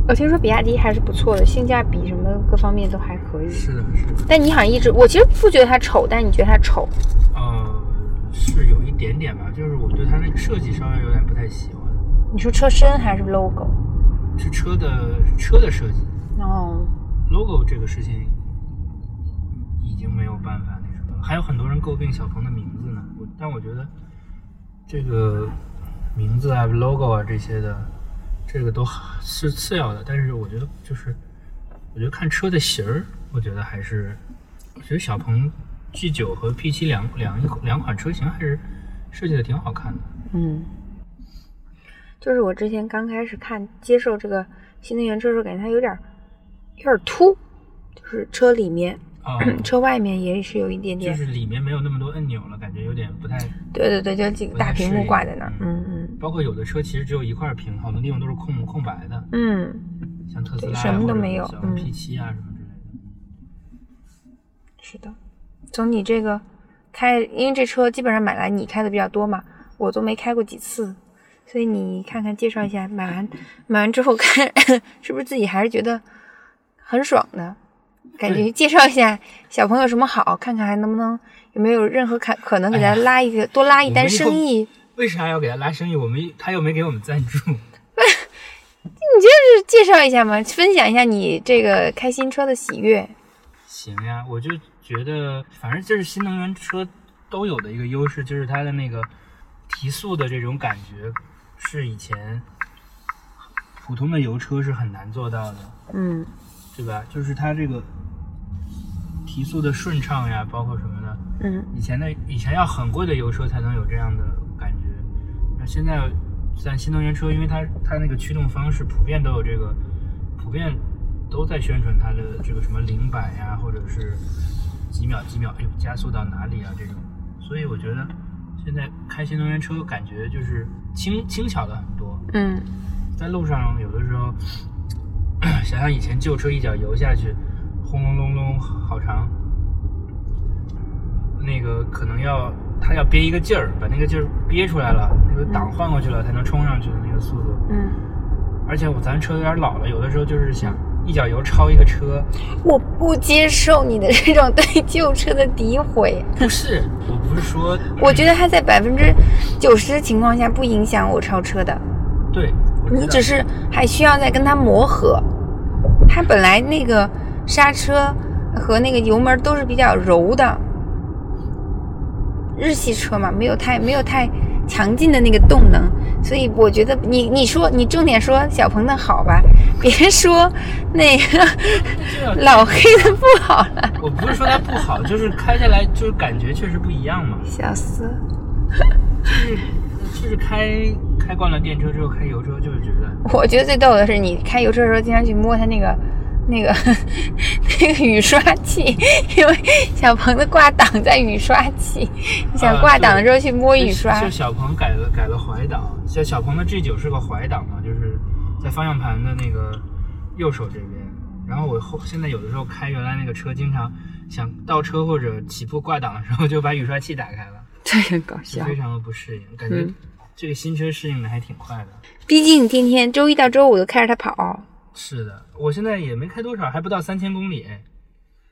我听说比亚迪还是不错的，性价比什么各方面都还可以。是的，是的，但你好像一直，我其实不觉得它丑，但你觉得它丑。呃，是有一点点吧，就是我对它那个设计稍微有点不太喜欢，你说车身还是 logo？是车的车的设计哦，，logo 这个事情已经没有办法那什么了。还有很多人诟病小鹏的名字呢，我但我觉得这个名字啊、logo 啊这些的，这个都是次要的。但是我觉得就是，我觉得看车的型儿，我觉得还是，我觉得小鹏 G 9和 P 7两两一两款车型还是设计的挺好看的。嗯，就是我之前刚开始看接受这个新能源车的时候，感觉它有点有点儿凸，就是车里面、啊、车外面也是有一点点就。是里面没有那么多按钮了，感觉有点不太。对对对，就几个大屏幕挂在那儿。嗯嗯包括有的车其实只有一块屏，好多地方都是空空白的，嗯，像特斯拉什么都没有小嗯 P 七啊什么之类的。是的。从你这个开，因为这车基本上买来你开的比较多嘛，我都没开过几次，所以你看看介绍一下，买完买完之后 *laughs* 开是不是自己还是觉得很爽的。感觉介绍一下小朋友什么好，看看还能不能有没有任何可可能给他拉一个、多拉一单生意。为啥要给他拉生意？我们他又没给我们赞助。*laughs* 你就是介绍一下嘛，分享一下你这个开新车的喜悦。行呀，我就觉得，反正这是新能源车都有的一个优势，就是它的那个提速的这种感觉，是以前普通的油车是很难做到的，嗯对吧？就是它这个提速的顺畅呀，包括什么的，嗯。以前的以前要很贵的油车才能有这样的感觉，那现在像新能源车，因为它它那个驱动方式普遍都有这个，普遍都在宣传它的这个什么零百呀，或者是几秒几秒，哎呦加速到哪里啊这种，所以我觉得现在开新能源车感觉就是轻轻巧了很多，嗯。在路上有的时候，*coughs* 想想以前旧车一脚油下去，轰隆隆隆好长，那个可能要他要憋一个劲儿，把那个劲儿憋出来了，那个档换过去了才能冲上去的那个速度。嗯而且我咱车有点老了，有的时候就是想一脚油超一个车，我不接受你的这种对旧车的诋毁。不是，我不是说，我觉得它在百分之九十的情况下不影响我超车的，对，你只是还需要再跟它磨合。它本来那个刹车和那个油门都是比较柔的，日系车嘛，没有太没有太强劲的那个动能，所以我觉得你你说你重点说小鹏的好吧，*laughs* 别说那个 *laughs* 老黑的不好了，我不是说它不好，就是开下来就是感觉确实不一样嘛，笑死。就是就是开开惯了电车之后开油车，就是觉得。我觉得最逗的是，你开油车的时候经常去摸它那个、那个、*laughs* 那个雨刷器，*laughs* 因为小鹏的挂档在雨刷器，你想啊挂档的时候去摸雨就刷就，小鹏改了改了怀档，像小鹏的 G 九是个怀档嘛，就是在方向盘的那个右手这边。然后我后现在有的时候开原来那个车，经常想倒车或者起步挂档的时候，就把雨刷器打开了，*laughs* 这很搞笑。非常的不适应，感觉嗯这个新车适应的还挺快的。毕竟你天天周一到周五都开着它跑，是的，我现在也没开多少，还不到三千公里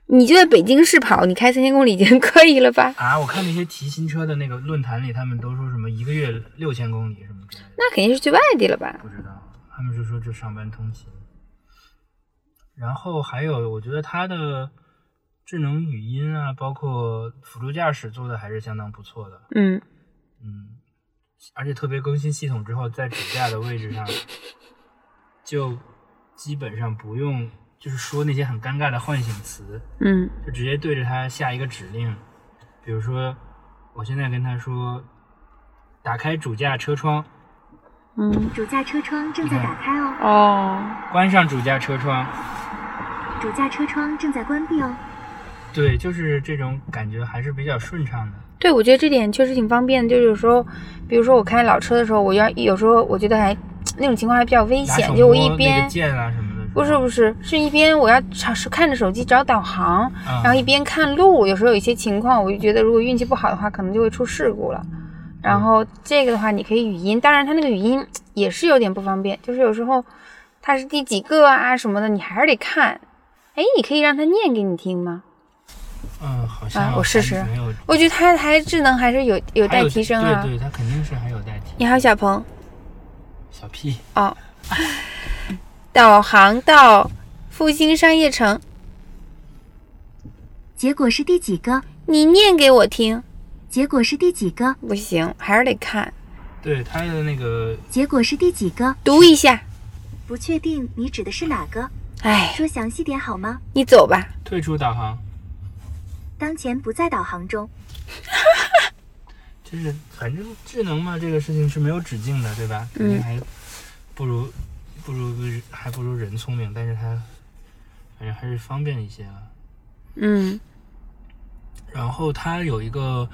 你就在北京市跑，你开三千公里已经 *laughs* 可以了吧？啊！我看那些提新车的那个论坛里，他们都说什么一个月六千公里什么之类的。那肯定是去外地了吧？不知道，他们是说这上班通勤。然后还有，我觉得它的智能语音啊，包括辅助驾驶做的还是相当不错的。嗯，嗯，而且特别更新系统之后，在主驾的位置上，就基本上不用就是说那些很尴尬的唤醒词，嗯就直接对着它下一个指令，比如说，我现在跟他说，打开主驾车窗，嗯，主驾车窗正在打开哦，哦，关上主驾车窗。主驾车窗正在关闭哦。对，就是这种感觉还是比较顺畅的。对，我觉得这点确实挺方便的。就是有时候，比如说我开老车的时候，我要有时候我觉得还那种情况还比较危险，就我一边啊什么的。不是不是，是一边我要查是看着手机找导航，啊然后一边看路。有时候有一些情况，我就觉得如果运气不好的话，可能就会出事故了。然后这个的话，你可以语音，当然它那个语音也是有点不方便，就是有时候它是第几个啊什么的，你还是得看。哎，你可以让它念给你听吗？嗯，好像啊我试试我觉得它还智能还是有有待提升啊。对对，它肯定是还有待提。你好，小鹏。小屁，哦，导航到复兴商业城，结果是第几个？你念给我听。结果是第几个？不行，还是得看，对它的那个结果是第几个？读一下。不确定你指的是哪个？哎，说详细点好吗？你走吧。退出导航，当前不在导航中。*laughs* 就是反正智能嘛，这个事情是没有止境的，对吧？肯嗯定还不如不如还不如人聪明，但是它反正还是方便一些了。嗯然后它有一个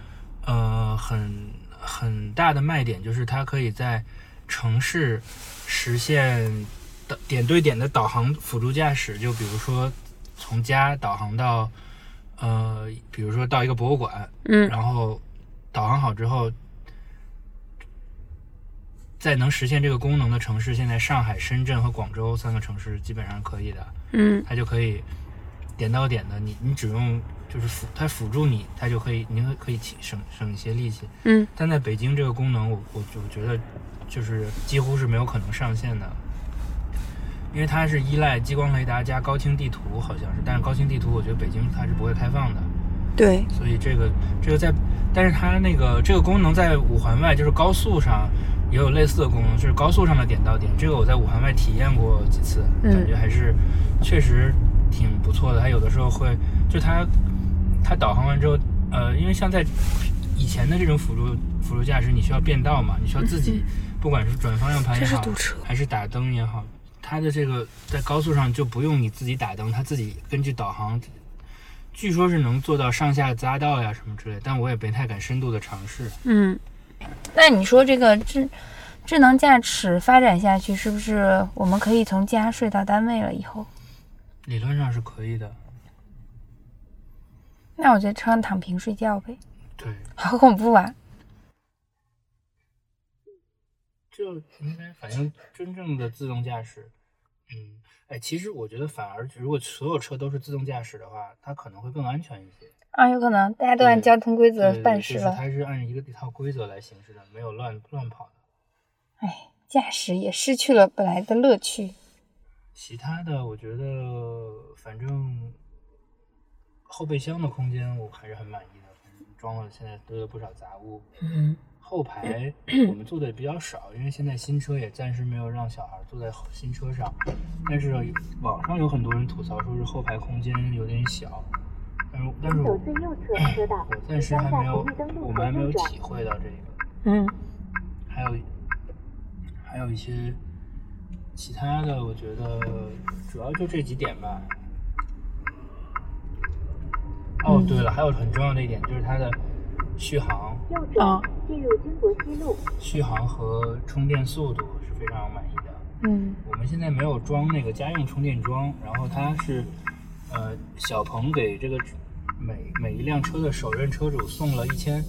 呃很很大的卖点，就是它可以在城市实现的点对点的导航辅助驾驶。就比如说从家导航到呃，比如说到一个博物馆，嗯然后导航好之后，在能实现这个功能的城市，现在上海、深圳和广州三个城市基本上可以的。嗯。它就可以点到点的，你你只用就是辅它辅助你，它就可以你可以起省省一些力气。嗯。但在北京这个功能，我我就觉得就是几乎是没有可能上线的，因为它是依赖激光雷达加高清地图，好像是，但是高清地图我觉得北京它是不会开放的，对，所以这个这个在，但是它那个这个功能在五环外就是高速上。也有类似的功能，就是高速上的点到点。这个我在五环外体验过几次，嗯感觉还是确实挺不错的。它有的时候会，就它它导航完之后，呃，因为像在以前的这种辅助辅助驾驶，你需要变道嘛，你需要自己，不管是转方向盘也好是，还是打灯也好，它的这个在高速上就不用你自己打灯，它自己根据导航，据说是能做到上下匝道呀什么之类，但我也没太敢深度的尝试。嗯。那你说这个智智能驾驶发展下去，是不是我们可以从家睡到单位了？以后，理论上是可以的，那我在车上躺平睡觉呗，对，*laughs* 好恐怖啊！就应该反正真正的自动驾驶，嗯，哎，其实我觉得反而如果所有车都是自动驾驶的话，它可能会更安全一些。啊，有可能大家都按交通规则办事了。就是它是按一个一套规则来行事的，没有乱乱跑的。哎，驾驶也失去了本来的乐趣。其他的，我觉得反正后备箱的空间我还是很满意的，装了现在堆了不少杂物。嗯，后排 *clears throat* 我们坐的也比较少，因为现在新车也暂时没有让小孩坐在新车上。但是网上有很多人吐槽说是后排空间有点小，但是但是我我，暂时还没有我们还没有。体会到这个。嗯，还有还有一些其他的，我觉得主要就这几点吧。哦，嗯对了，还有很重要的一点就是它的续航、右啊转进入金国西路，续航和充电速度是非常满意的。嗯，我们现在没有装那个家用充电桩，然后它是，呃，小鹏给这个每每一辆车的首任车主送了一千，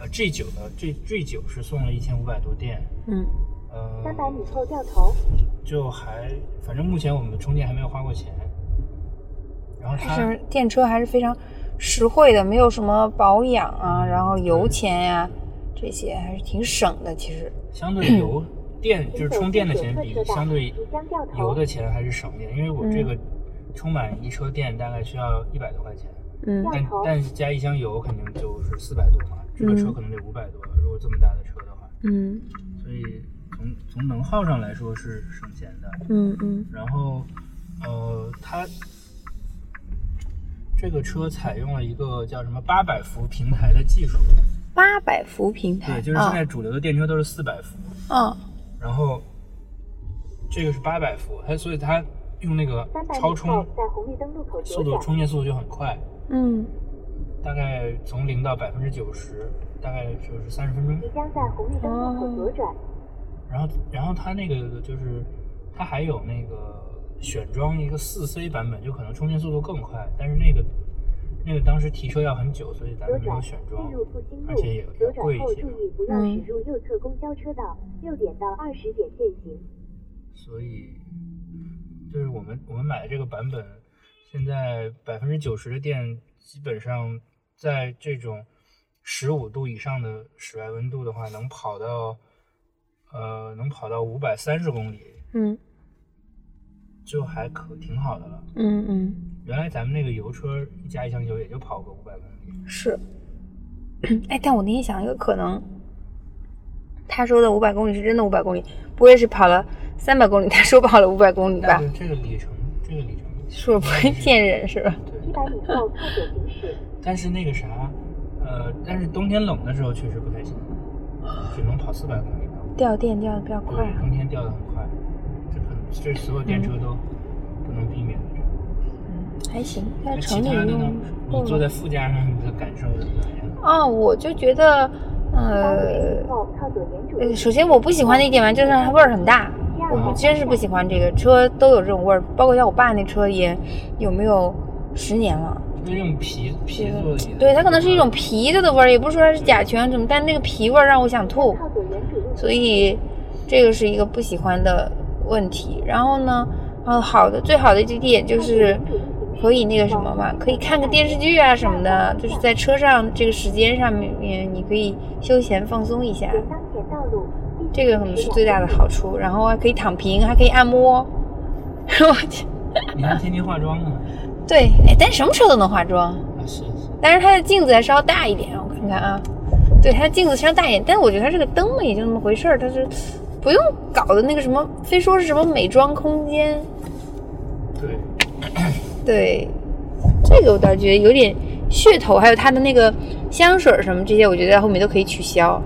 呃 G 九的 G G 九是送了一千五百多电，嗯，呃，三百米后掉头，就还反正目前我们的充电还没有花过钱，然后它是电车还是非常实惠的，没有什么保养啊，然后油钱呀、这些还是挺省的。其实，相对油 *clears throat* 电就是充电的钱比相对油的钱还是省点，因为我这个充满一车电大概需要一百多块钱。嗯但但是加一箱油肯定就是四百多嘛，这个车可能得五百多，如果这么大的车的话，嗯所以从从能耗上来说是省钱的。嗯嗯然后，呃，它这个车采用了一个叫什么八百伏平台的技术，八百伏平台，对，就是现在主流的电车都是四百伏，嗯然后这个是八百伏，它所以它用那个超充在红绿灯路口速度。充电速度就很快，嗯大概从零到百分之九十，大概就是三十分钟。即将在红绿灯路口左转，然后，然后它那个就是它还有那个选装一个四 C 版本，就可能充电速度更快，但是那个那个当时提车要很久，所以咱们没有选装而且也，贵一些嗯。所以就是我们我们买的这个版本，现在百分之九十的电基本上在这种十五度以上的室外温度的话，能跑到呃能跑到五百三十公里，嗯就还可挺好的了。嗯嗯，原来咱们那个油车一加一箱油也就跑个五百公里，是。*coughs* 哎，但我那天想一个可能，他说的五百公里是真的五百公里，不会是跑了三百公里，他说跑了五百公里吧这个里程，这个里程，说不会骗人是吧？七对。百米后靠左行驶，但是那个啥，呃，但是冬天冷的时候确实不太行，只能跑四百公里吧。掉电掉的比较快，。冬天掉的很快，这所有电车都不能避免的这个。还行，在那城里其他的呢用？你坐在。副驾上，你的感受怎么样？哦，我就觉得，呃首先我不喜欢的一点嘛，就是它味儿很大，我真是不喜欢这个车都有这种味儿，包括像我爸那车也有没有十年了，是用皮皮做的对，它可能是一种皮子的味儿，也不是说它是甲醛什么，但那个皮味儿让我想吐，所以这个是一个不喜欢的问题。然后呢，呃，好的，最好的一点就是可以那个什么嘛，可以看个电视剧啊什么的，就是在车上这个时间上面，你可以休闲放松一下。这个可能是最大的好处，然后还可以躺平，还可以按摩。我去，你还天天化妆呢？对，哎，但什么车都能化妆，啊，是是，但是它的镜子还稍大一点，我看看啊，对，它的镜子稍大一点，但是我觉得它这个灯嘛也就那么回事儿，它是不用搞的那个什么，非说是什么美妆空间，对，对，这个我倒觉得有点噱头，还有它的那个香水什么这些，我觉得在后面都可以取消。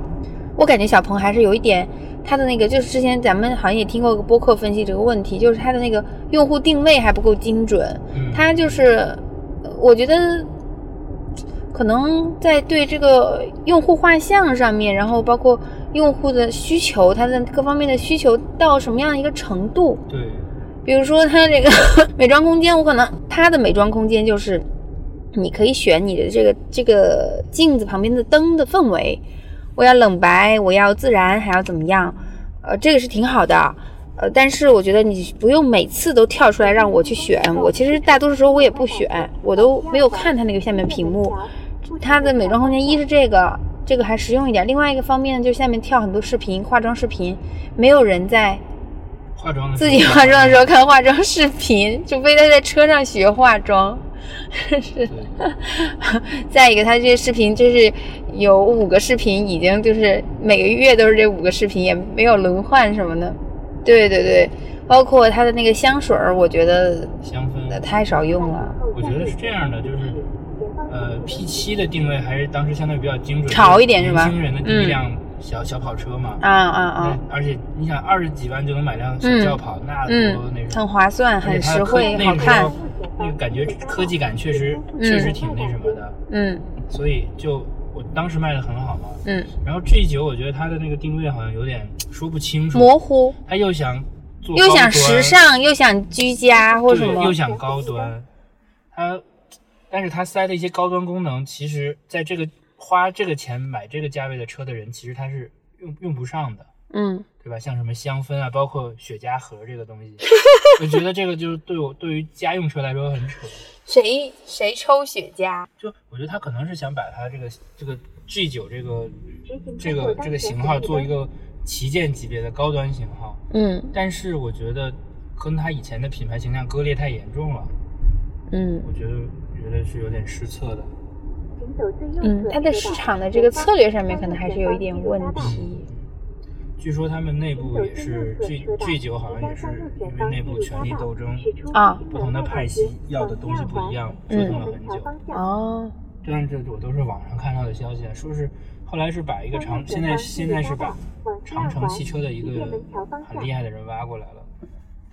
我感觉小鹏还是有一点，他的那个就是之前咱们好像也听过个播客分析这个问题，就是他的那个用户定位还不够精准。嗯，它就是，呃我觉得可能在对这个用户画像上面，然后包括用户的需求，他的各方面的需求到什么样一个程度，对，比如说他这个 *laughs* 美妆空间，我可能他的美妆空间就是你可以选你的这个这个镜子旁边的灯的氛围，我要冷白，我要自然，还要怎么样？呃，这个是挺好的。呃，但是我觉得你不用每次都跳出来让我去选，我其实大多数时候我也不选，我都没有看他那个下面屏幕。它的美妆空间一是这个，这个还实用一点，另外一个方面呢就下面跳很多视频，化妆视频，没有人在化妆自己化妆的时候看化妆视频，*laughs* 除非他在车上学化妆。是，*laughs* 再一个，他这些视频就是有五个视频，已经就是每个月都是这五个视频，也没有轮换什么的。对对对，包括他的那个香水儿，我觉得香氛，太少用了。我觉得是这样的，就是呃，P 七的定位还是当时相对比较精准，潮一点是吧？年轻人的第一辆小小跑车嘛。啊啊啊！而且你想，二十几万就能买辆小轿跑，那多那很划算，很实惠，好看。那个感觉科技感确实确实挺那什么的。嗯。所以就我当时卖的很好嘛。嗯。然后 G 九，我觉得它的那个定位好像有点说不清楚，模糊。它又想做又想时尚，又想居家，或什么，又想高端。它，但是它塞的一些高端功能，其实在这个花这个钱买这个价位的车的人，其实他是用用不上的。嗯。对吧？像什么香氛啊，包括雪茄盒这个东西，*laughs* 我觉得这个就是对我对于家用车来说很扯。谁谁抽雪茄？就我觉得他可能是想把它这个这个 G 九这个这个这个型号做一个旗舰级别的高端型号。嗯。但是我觉得跟他以前的品牌形象割裂太严重了。嗯。我觉得觉得是有点失策的。嗯，它的市场的这个策略上面可能还是有一点问题。据说他们内部也是 G G 九，好像也是因为内部权力斗争啊，不同的派系要的东西不一样，折腾了很久。哦，这样这我都是网上看到的消息，说是后来是把一个长，现在现在是把长城汽车的一个很厉害的人挖过来了，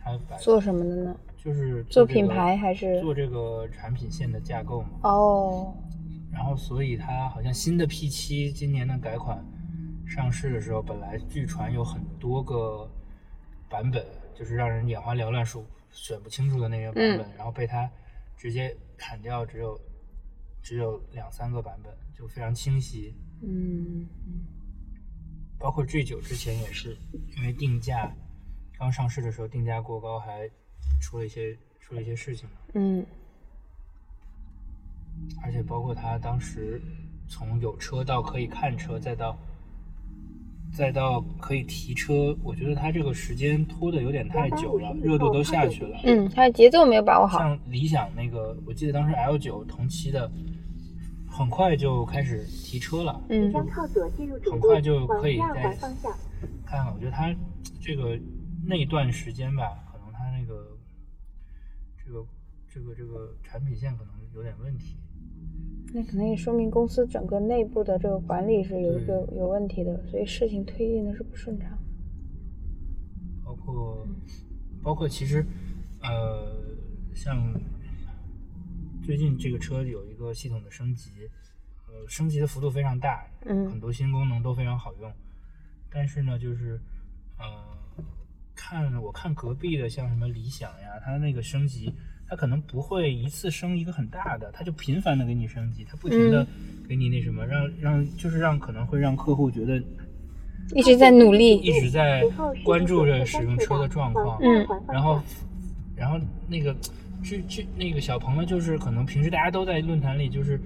他把做什么的呢？就是做品牌还是做这个产品线的架构嘛？哦，然后所以它好像新的 P 七今年的改款。上市的时候，本来据传有很多个版本，就是让人眼花缭乱、数选不清楚的那个版本，然后被它直接砍掉，只有只有两三个版本，就非常清晰。嗯，包括 G 九之前也是因为定价刚上市的时候定价过高，还出了一些出了一些事情。嗯，而且包括他当时从有车到可以看车，再到再到可以提车，我觉得他这个时间拖的有点太久了，热度都下去了。嗯，他的节奏没有把握好。像理想那个，我记得当时 L 九同期的，很快就开始提车了。嗯，很快就可以在看看。我觉得他这个那段时间吧，这个这个产品线可能有点问题。那可能也说明公司整个内部的这个管理是有一个有问题的，所以事情推进的是不顺畅。包括，包括其实，呃，像最近这个车有一个系统的升级，呃，升级的幅度非常大，嗯，很多新功能都非常好用。但是呢，就是，呃，看我看隔壁的像什么理想呀，它那个升级。它可能不会一次升一个很大的，它就频繁的给你升级，它不停的给你那什么，让让就是让可能会让客户觉得一直在努力，一直在关注着使用车的状况，嗯，然后然后那个这这那个小鹏呢，就是可能平时大家都在论坛里就是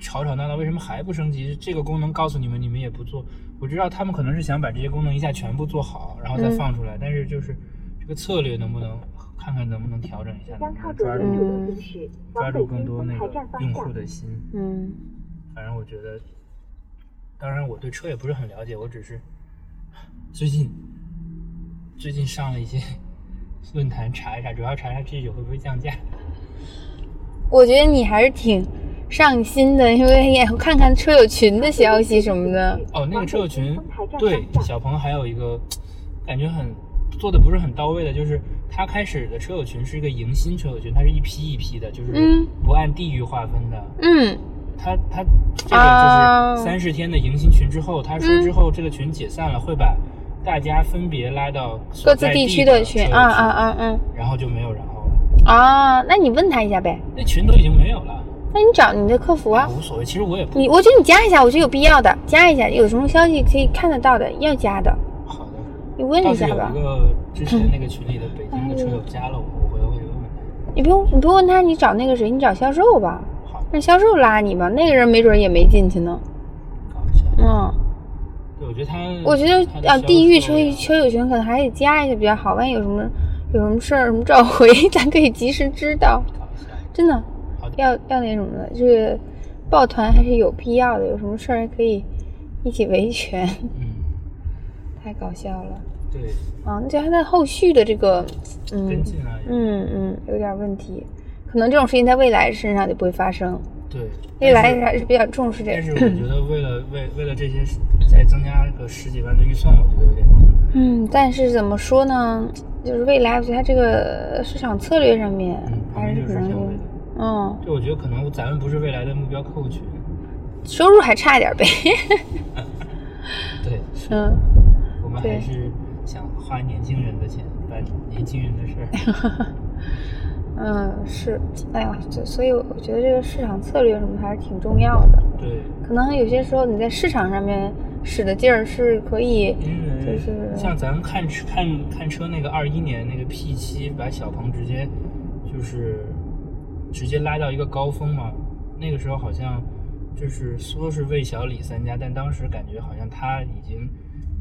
吵吵闹闹，为什么还不升级？这个功能告诉你们，你们也不做。我知道他们可能是想把这些功能一下全部做好，然后再放出来，但是就是这个策略能不能？看看能不能调整一下，抓住抓住更多那个用户的心。嗯，反正我觉得，当然我对车也不是很了解，我只是最近最近上了一些 *laughs* 论坛查一查，主要查查 G 九会不会降价。我觉得你还是挺上心的，因为也看看车友群的消息什么的。哦，那个车友群，对小鹏还有一个感觉很。做的不是很到位的，就是他开始的车友群是一个迎新车友群，它是一批一批的，就是不按地域划分的。嗯，他他这个就是三十天的迎新群之后，他说之后这个群解散了，会把大家分别拉到各自地区的群啊啊啊嗯，然后就没有然后了。啊，那你问他一下呗。那群都已经没有了。那你找你的客服啊。无所谓，其实我也不。你我觉得你加一下，我觉得有必要的，加一下，有什么消息可以看得到的，要加的。你问一下吧有一。个之前那个群里的北京的车友加了我，我回头会问问你不用，你不用问他，你找那个谁，你找销售吧，他。好，让销售拉你吧，那个人没准也没进去呢。搞一下。嗯，对，我觉得他，我觉得啊，地域车车友群可能还得加一下比较好，万一有什么有什么事儿、什么召回，咱可以及时知道。真的的，要要那什么的，这个抱团还是有必要的，有什么事儿可以一起维权，嗯，太搞笑了。对，啊，那就他在后续的这个，嗯嗯嗯，有点问题，可能这种事情在未来身上就不会发生。对，未来还是比较重视这个但是我个。觉得为了为为了这些再增加个十几万的预算，我觉得有点。嗯，但是怎么说呢？就是未来，我觉得它这个市场策略上面还是可能。嗯，就我觉得可能咱们不是未来的目标客户群。收入还差一点呗。*laughs* 对，嗯，我们对还是想花年轻人的钱办年轻人的事儿。*laughs* 嗯，是，哎呀，这所以我觉得这个市场策略什么还是挺重要的。对，可能有些时候你在市场上面使的劲儿是可以，就是像咱们看车看看车那个二一年那个 P 七，把小鹏直接就是直接拉到一个高峰嘛。那个时候好像就是说是魏小李三家，但当时感觉好像他已经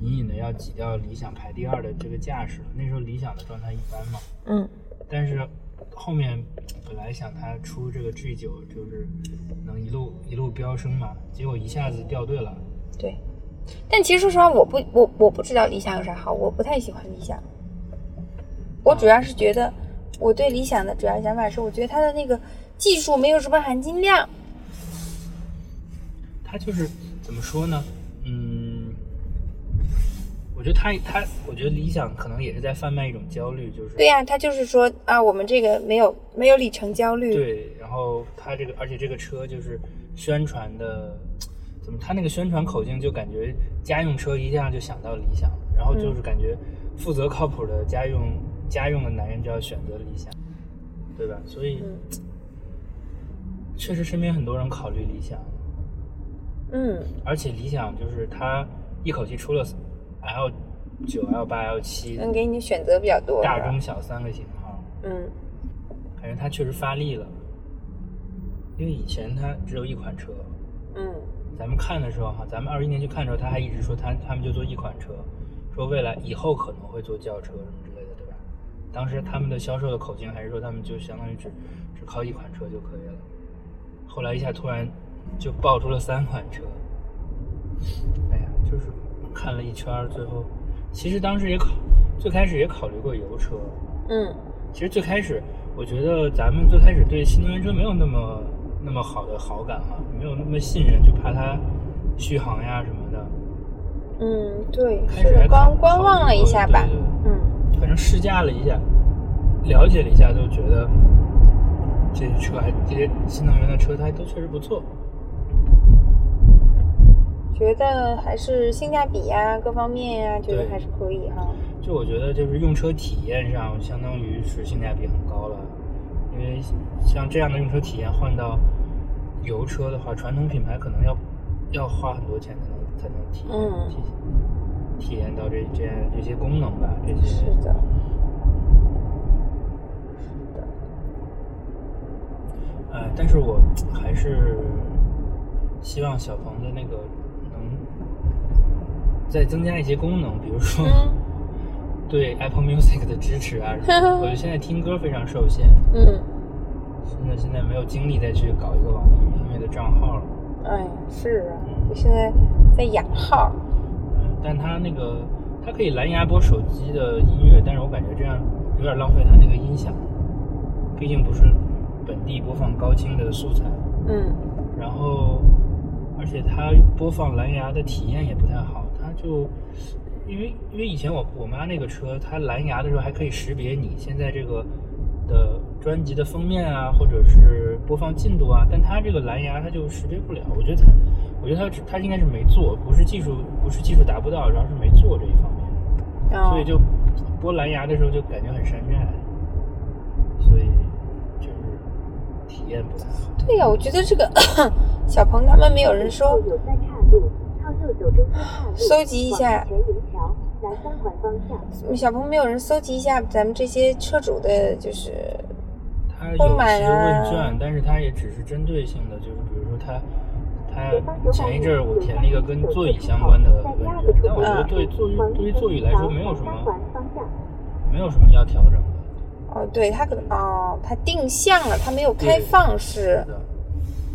隐隐的要挤掉理想排第二的这个架势了。那时候理想的状态一般嘛，嗯但是后面本来想它出这个 G 九就是能一路一路飙升嘛，结果一下子掉队了。对。但其实说实话，我不我我不知道理想有啥好，我不太喜欢理想。我主要是觉得，我对理想的主要想法是，我觉得它的那个技术没有什么含金量。它就是怎么说呢？嗯，我觉得他他，我觉得理想可能也是在贩卖一种焦虑，就是对呀、他就是说啊，我们这个没有没有里程焦虑。对然后他这个，而且这个车就是宣传的，怎么他那个宣传口径就感觉家用车一下就想到理想，然后就是感觉负责靠谱的家用家用的男人就要选择理想，对吧？所以、确实身边很多人考虑理想。嗯而且理想就是他一口气出了 L 九、L 八、L 七，能给你选择比较多。大中小三个型号，嗯感觉它确实发力了。因为以前它只有一款车，嗯咱们看的时候哈，咱们二一年去看的时候，他还一直说他他们就做一款车，说未来以后可能会做轿车什么之类的，对吧？当时他们的销售的口径还是说他们就相当于只只靠一款车就可以了。后来一下突然就爆出了三款车，哎呀，就是看了一圈，最后其实当时也考，最开始也考虑过油车。嗯其实最开始我觉得咱们最开始对新能源车没有那么那么好的好感啊、没有那么信任，就怕它续航呀什么的。嗯，对，开始观观望了一下吧对。对对嗯反正试驾了一下，了解了一下，就觉得这些车还这些新能源的车它都确实不错。觉得还是性价比呀、各方面呀、觉得还是可以哈。就我觉得就是用车体验上，相当于是性价比很高了。因为像这样的用车体验换到油车的话，传统品牌可能要要花很多钱才能才能体验、嗯体体验到这这样这些功能吧，这些是的，呃，但是我还是希望小鹏的那个能再增加一些功能，比如说嗯 *laughs* 对 Apple Music 的支持啊什么。*laughs* 我觉得现在听歌非常受限，嗯，真的现在没有精力再去搞一个网易云音乐的账号了。哎，是啊，就现在在养号。嗯，但它那个它可以蓝牙播手机的音乐，但是我感觉这样有点浪费它那个音响，毕竟不是本地播放高清的素材。嗯然后，而且它播放蓝牙的体验也不太好，它就因为因为以前我我妈那个车，它蓝牙的时候还可以识别你现在这个的专辑的封面啊，或者是播放进度啊，但它这个蓝牙它就识别不了。我觉得它，我觉得它它应该是没做，不是技术不是技术达不到，然后是没做这一方面，哦所以就播蓝牙的时候就感觉很山寨，所以就是体验不太好。对呀、我觉得这个 *coughs* 小鹏他们没有人说搜集一下。小鹏没有人搜集一下咱们这些车主的，就是他有不满些啊问卷，但是他也只是针对性的，就是比如说他他前一阵儿我填了一个跟座椅相关的问卷，但我觉得对座椅对于座椅来说没有什么没有什么要调整的。哦，对，他可能哦，他定向了，他没有开放式。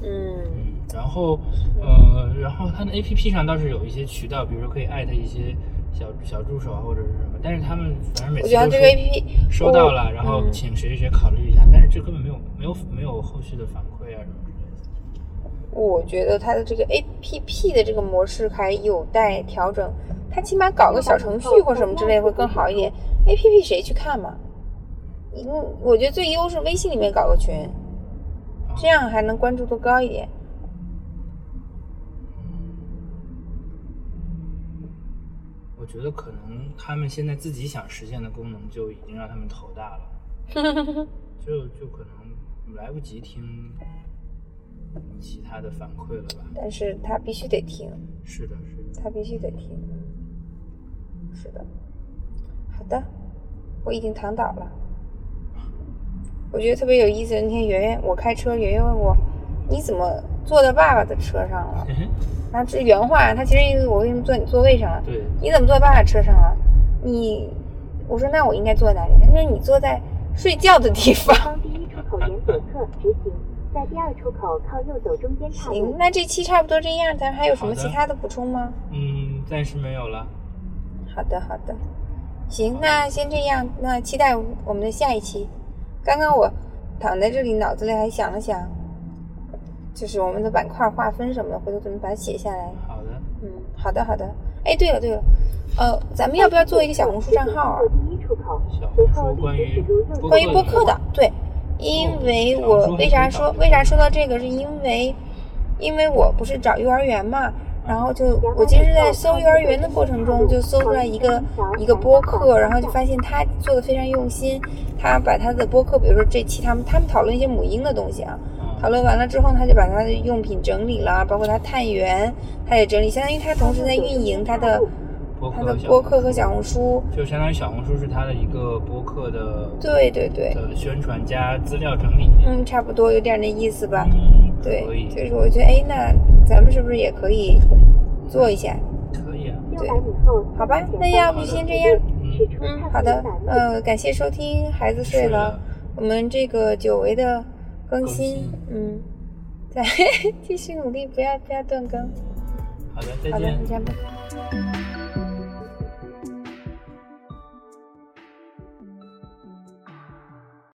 嗯，然后呃，然后它的 A P P 上倒是有一些渠道，比如说可以艾特一些小小助手啊，或者是什么，但是他们反正每次都我觉得这个 A P P 收到了，然后嗯请谁谁谁考虑一下，但是这根本没有没有没有后续的反馈啊什么之类的。我觉得它的这个 A P P 的这个模式还有待调整，它起码搞个小程序或什么之类会更好一点。A P P 谁去看嘛？嗯，我觉得最优是微信里面搞个群，这样还能关注度高一点。我觉得可能他们现在自己想实现的功能就已经让他们头大了，*laughs* 就就可能来不及听其他的反馈了吧？但是他必须得听，是的，是的。他必须得听。是的，好的，我已经躺倒了。我觉得特别有意思。那天圆圆，我开车，圆圆问我，你怎么坐到爸爸的车上了？然后这是原话，他其实意思我为什么坐你座位上了？对，你怎么坐爸爸车上了？你，我说那我应该坐哪里？他说你坐在睡觉的地方。往第一出口沿左侧直行，在第二出口靠右走中间岔行，。那这期差不多这样，咱还有什么其他的补充吗？嗯，暂时没有了。好的，好的，行，那先这样，那期待我们的下一期。刚刚我躺在这里，脑子里还想了想，就是我们的板块划分什么的，回头咱们把它写下来。好的，嗯，好的，好的。哎，对了，对了，呃，咱们要不要做一个小红书账号啊关于播客的，对，因为我为啥说为啥说到这个，是因为因为我不是找幼儿园嘛，然后就我其实，在搜幼儿园的过程中，就搜出来一个一个播客，然后就发现他做的非常用心，他把他的播客，比如说这期他们他们讨论一些母婴的东西啊，讨论完了之后，他就把他的用品整理了，包括他探员，他也整理，相当于他同时在运营他的他的播客和小红书，就相当于小红书是他的一个播客的对对对，的宣传加资料整理。嗯，差不多有点那意思吧。嗯，对所以说我觉得，哎，那咱们是不是也可以做一下？可以啊。对600米后好吧，那要不先这样。嗯，好的呃，感谢收听，孩子睡了，我们这个久违的更更新新，嗯，再 *laughs* 继续努力，不要不要断更。好的，再好的，见那。这样吧。